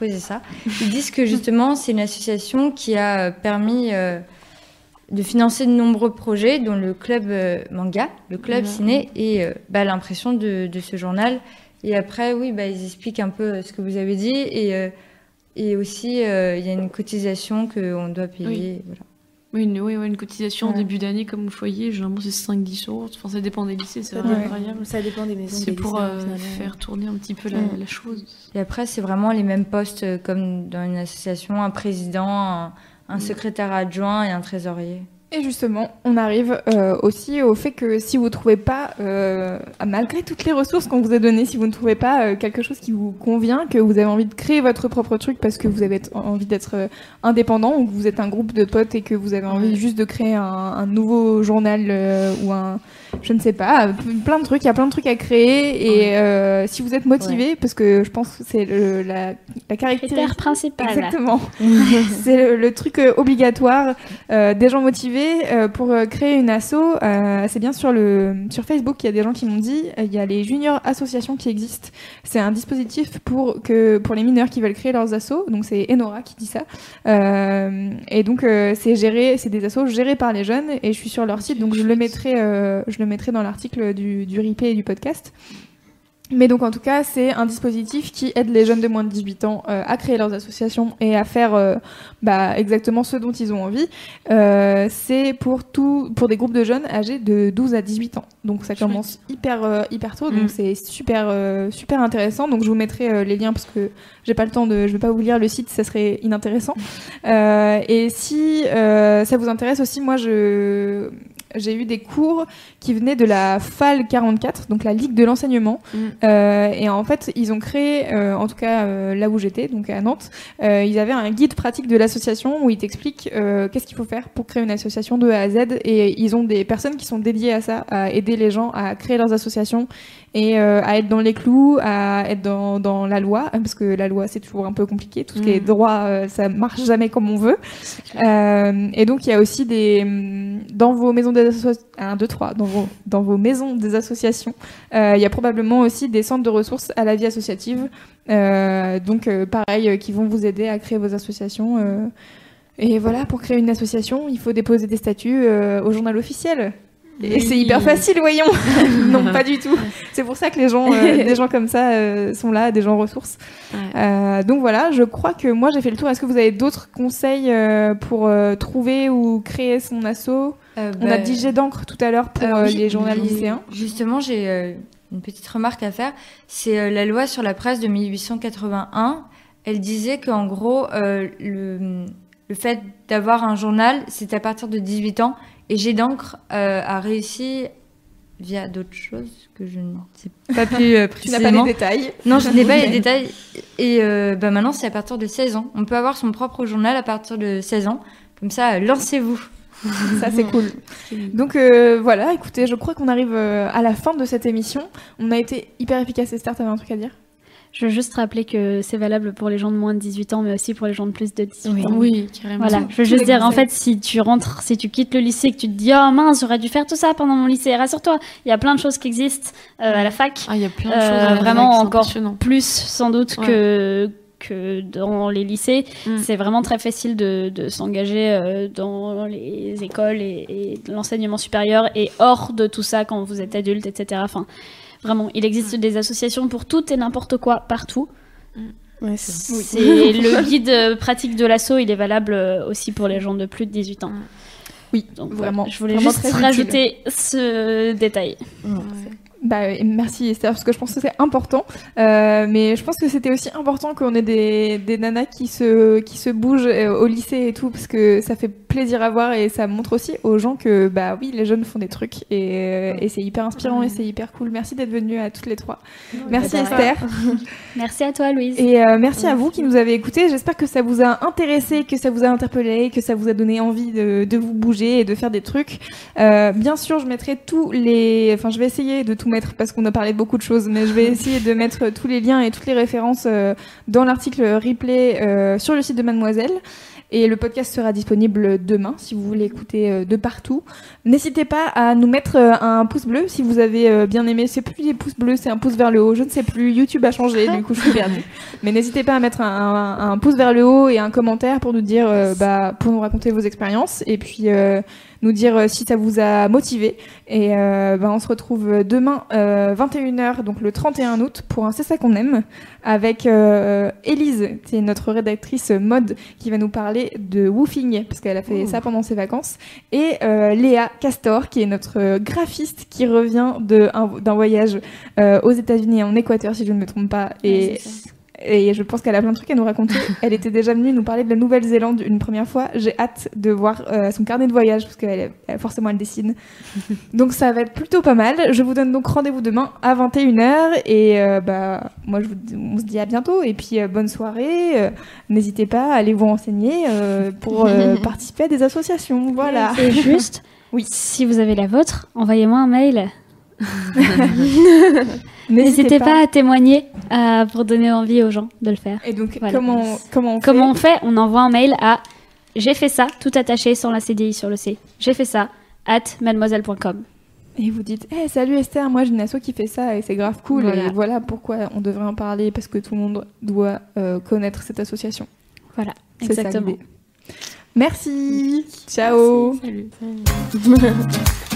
poser ça. Ils disent que justement, c'est une association qui a permis de financer de nombreux projets, dont le club manga, le club mmh. ciné et bah, l'impression de, de, ce journal. Et après, oui, bah, ils expliquent un peu ce que vous avez dit. Et, euh, et aussi, euh, il y a une cotisation qu'on doit payer. Oui. Voilà. Oui, une, oui, une cotisation ouais. en début d'année comme au foyer, généralement c'est 5-10 euros. Enfin, ça dépend des lycées, c'est vraiment variable. Ça dépend des maisons. C'est pour euh, faire tourner un petit peu la, la chose. Et après, c'est vraiment les mêmes postes comme dans une association un président, un, un mmh. secrétaire adjoint et un trésorier. Et justement, on arrive euh, aussi au fait que si vous ne trouvez pas, euh, malgré toutes les ressources qu'on vous a données, si vous ne trouvez pas euh, quelque chose qui vous convient, que vous avez envie de créer votre propre truc parce que vous avez envie d'être indépendant ou que vous êtes un groupe de potes et que vous avez envie juste de créer un, un nouveau journal ou un, je ne sais pas, plein de trucs, il y a plein de trucs à créer et si vous êtes motivé, ouais. parce que je pense que c'est la, la caractéristique principale. Exactement. c'est le, le, truc obligatoire des gens motivés euh, pour créer une asso, euh, c'est bien sur le sur Facebook, il y a des gens qui m'ont dit, il y a les juniors associations qui existent. C'est un dispositif pour que pour les mineurs qui veulent créer leurs assos. Donc c'est Enora qui dit ça. Euh, et donc c'est géré, c'est des assos gérés par les jeunes. Et je suis sur leur site, donc je le mettrai, je le mettrai dans l'article du, du replay et du podcast. Mais donc en tout cas, c'est un dispositif qui aide les jeunes de moins de 18 ans euh, à créer leurs associations et à faire euh, bah, exactement ce dont ils ont envie. Euh, c'est pour tout, pour des groupes de jeunes âgés de 12 à 18 ans. Donc ça commence hyper hyper tôt, donc mmh. c'est super super intéressant. Donc je vous mettrai les liens parce que j'ai pas le temps de, je vais pas vous lire le site, ça serait inintéressant. et si ça vous intéresse aussi, moi je j'ai eu des cours qui venaient de la FAL 44, donc la Ligue de l'enseignement. Mm. Euh, et en fait, ils ont créé, euh, en tout cas euh, là où j'étais, donc à Nantes, ils avaient un guide pratique de l'association où ils t'expliquent qu'est-ce qu'il faut faire pour créer une association de A à Z. Et ils ont des personnes qui sont dédiées à ça, à aider les gens à créer leurs associations et euh, à être dans les clous, à être dans, dans la loi, parce que la loi c'est toujours un peu compliqué, tout ce qui est Mm. droit, euh, ça marche jamais comme on veut. Euh, et donc il y a aussi des hum, dans vos maisons des associations, 1, 2, 3, dans vos, dans vos maisons des associations, euh, il y a probablement aussi des centres de ressources à la vie associative, donc pareil, qui vont vous aider à créer vos associations. et voilà, pour créer une association, il faut déposer des statuts au journal officiel. Et c'est hyper facile, voyons. non, pas du tout. C'est pour ça que les gens, euh, des gens comme ça euh, sont là, des gens ressources. Ouais. Euh, donc voilà, je crois que moi j'ai fait le tour. Est-ce que vous avez d'autres conseils euh, pour euh, trouver ou créer son asso? Euh, On a bah, dit jet d'encre tout à l'heure pour euh, euh, les lycéens. Justement, j'ai euh, une petite remarque à faire. C'est euh, la loi sur la presse de 1881. Elle disait qu'en gros, euh, le, le fait d'avoir un journal, c'est à partir de 18 ans. Et Jet d'encre euh, a réussi via d'autres choses que je ne sais pas plus euh, Tu n'as précisément. pas les détails. Non, je n'ai pas les détails. Et euh, bah maintenant, c'est à partir de 16 ans. On peut avoir son propre journal à partir de 16 ans. Comme ça, euh, lancez-vous. Ça, c'est cool. Donc euh, voilà, écoutez, je crois qu'on arrive euh, à la fin de cette émission. On a été hyper efficace. Esther, t'avais un truc à dire? Je veux juste rappeler que c'est valable pour les gens de moins de 18 ans, mais aussi pour les gens de plus de 18 ans. Oui, carrément. Voilà, je veux juste dire, en fait, si tu rentres, si tu quittes le lycée, que tu te dis, oh mince, j'aurais dû faire tout ça pendant mon lycée, rassure-toi, il y a plein de choses qui existent euh, à la fac, Ah, il y a plein de Euh, choses à la vraiment fac, encore plus sans doute Ouais. que, que dans les lycées. Mm. C'est vraiment très facile de, de s'engager euh, dans les écoles et, et l'enseignement supérieur et hors de tout ça quand vous êtes adulte, etc. Enfin, vraiment, il existe des associations pour tout et n'importe quoi partout. Ouais, c'est- C'est le guide euh, pratique de l'assaut, il est valable euh, aussi pour les gens de plus de 18 ans. Oui, Donc vraiment. voilà, je voulais Vraiment juste utile. rajouter ce détail. Bah, merci Esther, parce que je pense que c'est important. Euh, mais je pense que c'était aussi important qu'on ait des, des nanas qui se, qui se bougent euh, au lycée et tout, parce que ça fait plaisir à voir et ça montre aussi aux gens que, bah oui, les jeunes font des trucs et, euh, et c'est hyper inspirant et c'est hyper cool. Merci d'être venues à toutes les trois. Merci Esther. Merci à toi, Louise. Et euh, merci à vous qui nous avez écoutés. J'espère que ça vous a intéressé, que ça vous a interpellé, que ça vous a donné envie de, de vous bouger et de faire des trucs. Euh, bien sûr, je mettrai tous les. Enfin, je vais essayer de tout mettre parce qu'on a parlé de beaucoup de choses, mais je vais essayer de mettre tous les liens et toutes les références euh, dans l'article replay euh, sur le site de Mademoiselle. Et le podcast sera disponible demain si vous voulez écouter euh, de partout. N'hésitez pas à nous mettre un pouce bleu si vous avez bien aimé. C'est plus des pouces bleus, c'est un pouce vers le haut. Je ne sais plus. YouTube a changé, du coup je suis perdue. Mais n'hésitez pas à mettre un, un- un pouce vers le haut et un commentaire pour nous dire, bah, pour nous raconter vos expériences et puis euh, nous dire euh, si ça vous a motivé. Et euh, bah, on se retrouve demain euh, 21h, donc le 31 août, pour un C'est ça qu'on aime, avec euh, Élise, c'est notre rédactrice mode qui va nous parler de woofing, parce qu'elle a fait ça pendant ses vacances, et euh, Léa Castor, qui est notre euh, graphiste qui revient d'un voyage euh, aux États-Unis et en Équateur, si je ne me trompe pas. Et Ouais. Et je pense qu'elle a plein de trucs à nous raconter. Elle était déjà venue nous parler de la Nouvelle-Zélande une première fois. J'ai hâte de voir euh, son carnet de voyage parce qu'elle elle- forcément elle dessine. donc ça va être plutôt pas mal. Je vous donne donc rendez-vous demain à 21h et euh, bah moi je vous, on se dit à bientôt et puis euh, bonne soirée. N'hésitez pas à aller vous renseigner pour participer à des associations. Voilà. Et juste, Oui. si vous avez la vôtre, envoyez-moi un mail. N'hésitez pas. à témoigner euh, pour donner envie aux gens de le faire. Et donc Voilà. comment comment on fait Comment on fait On envoie un mail à j'ai fait ça, tout attaché sans la CDI sur le C. J'ai fait ça, at mademoiselle.com. Et vous dites, hey, salut Esther, moi j'ai une asso qui fait ça et c'est grave cool. Voilà. Et voilà pourquoi on devrait en parler parce que tout le monde doit euh, connaître cette association. Voilà, C'est ça exactement. Merci. Ciao. Salut.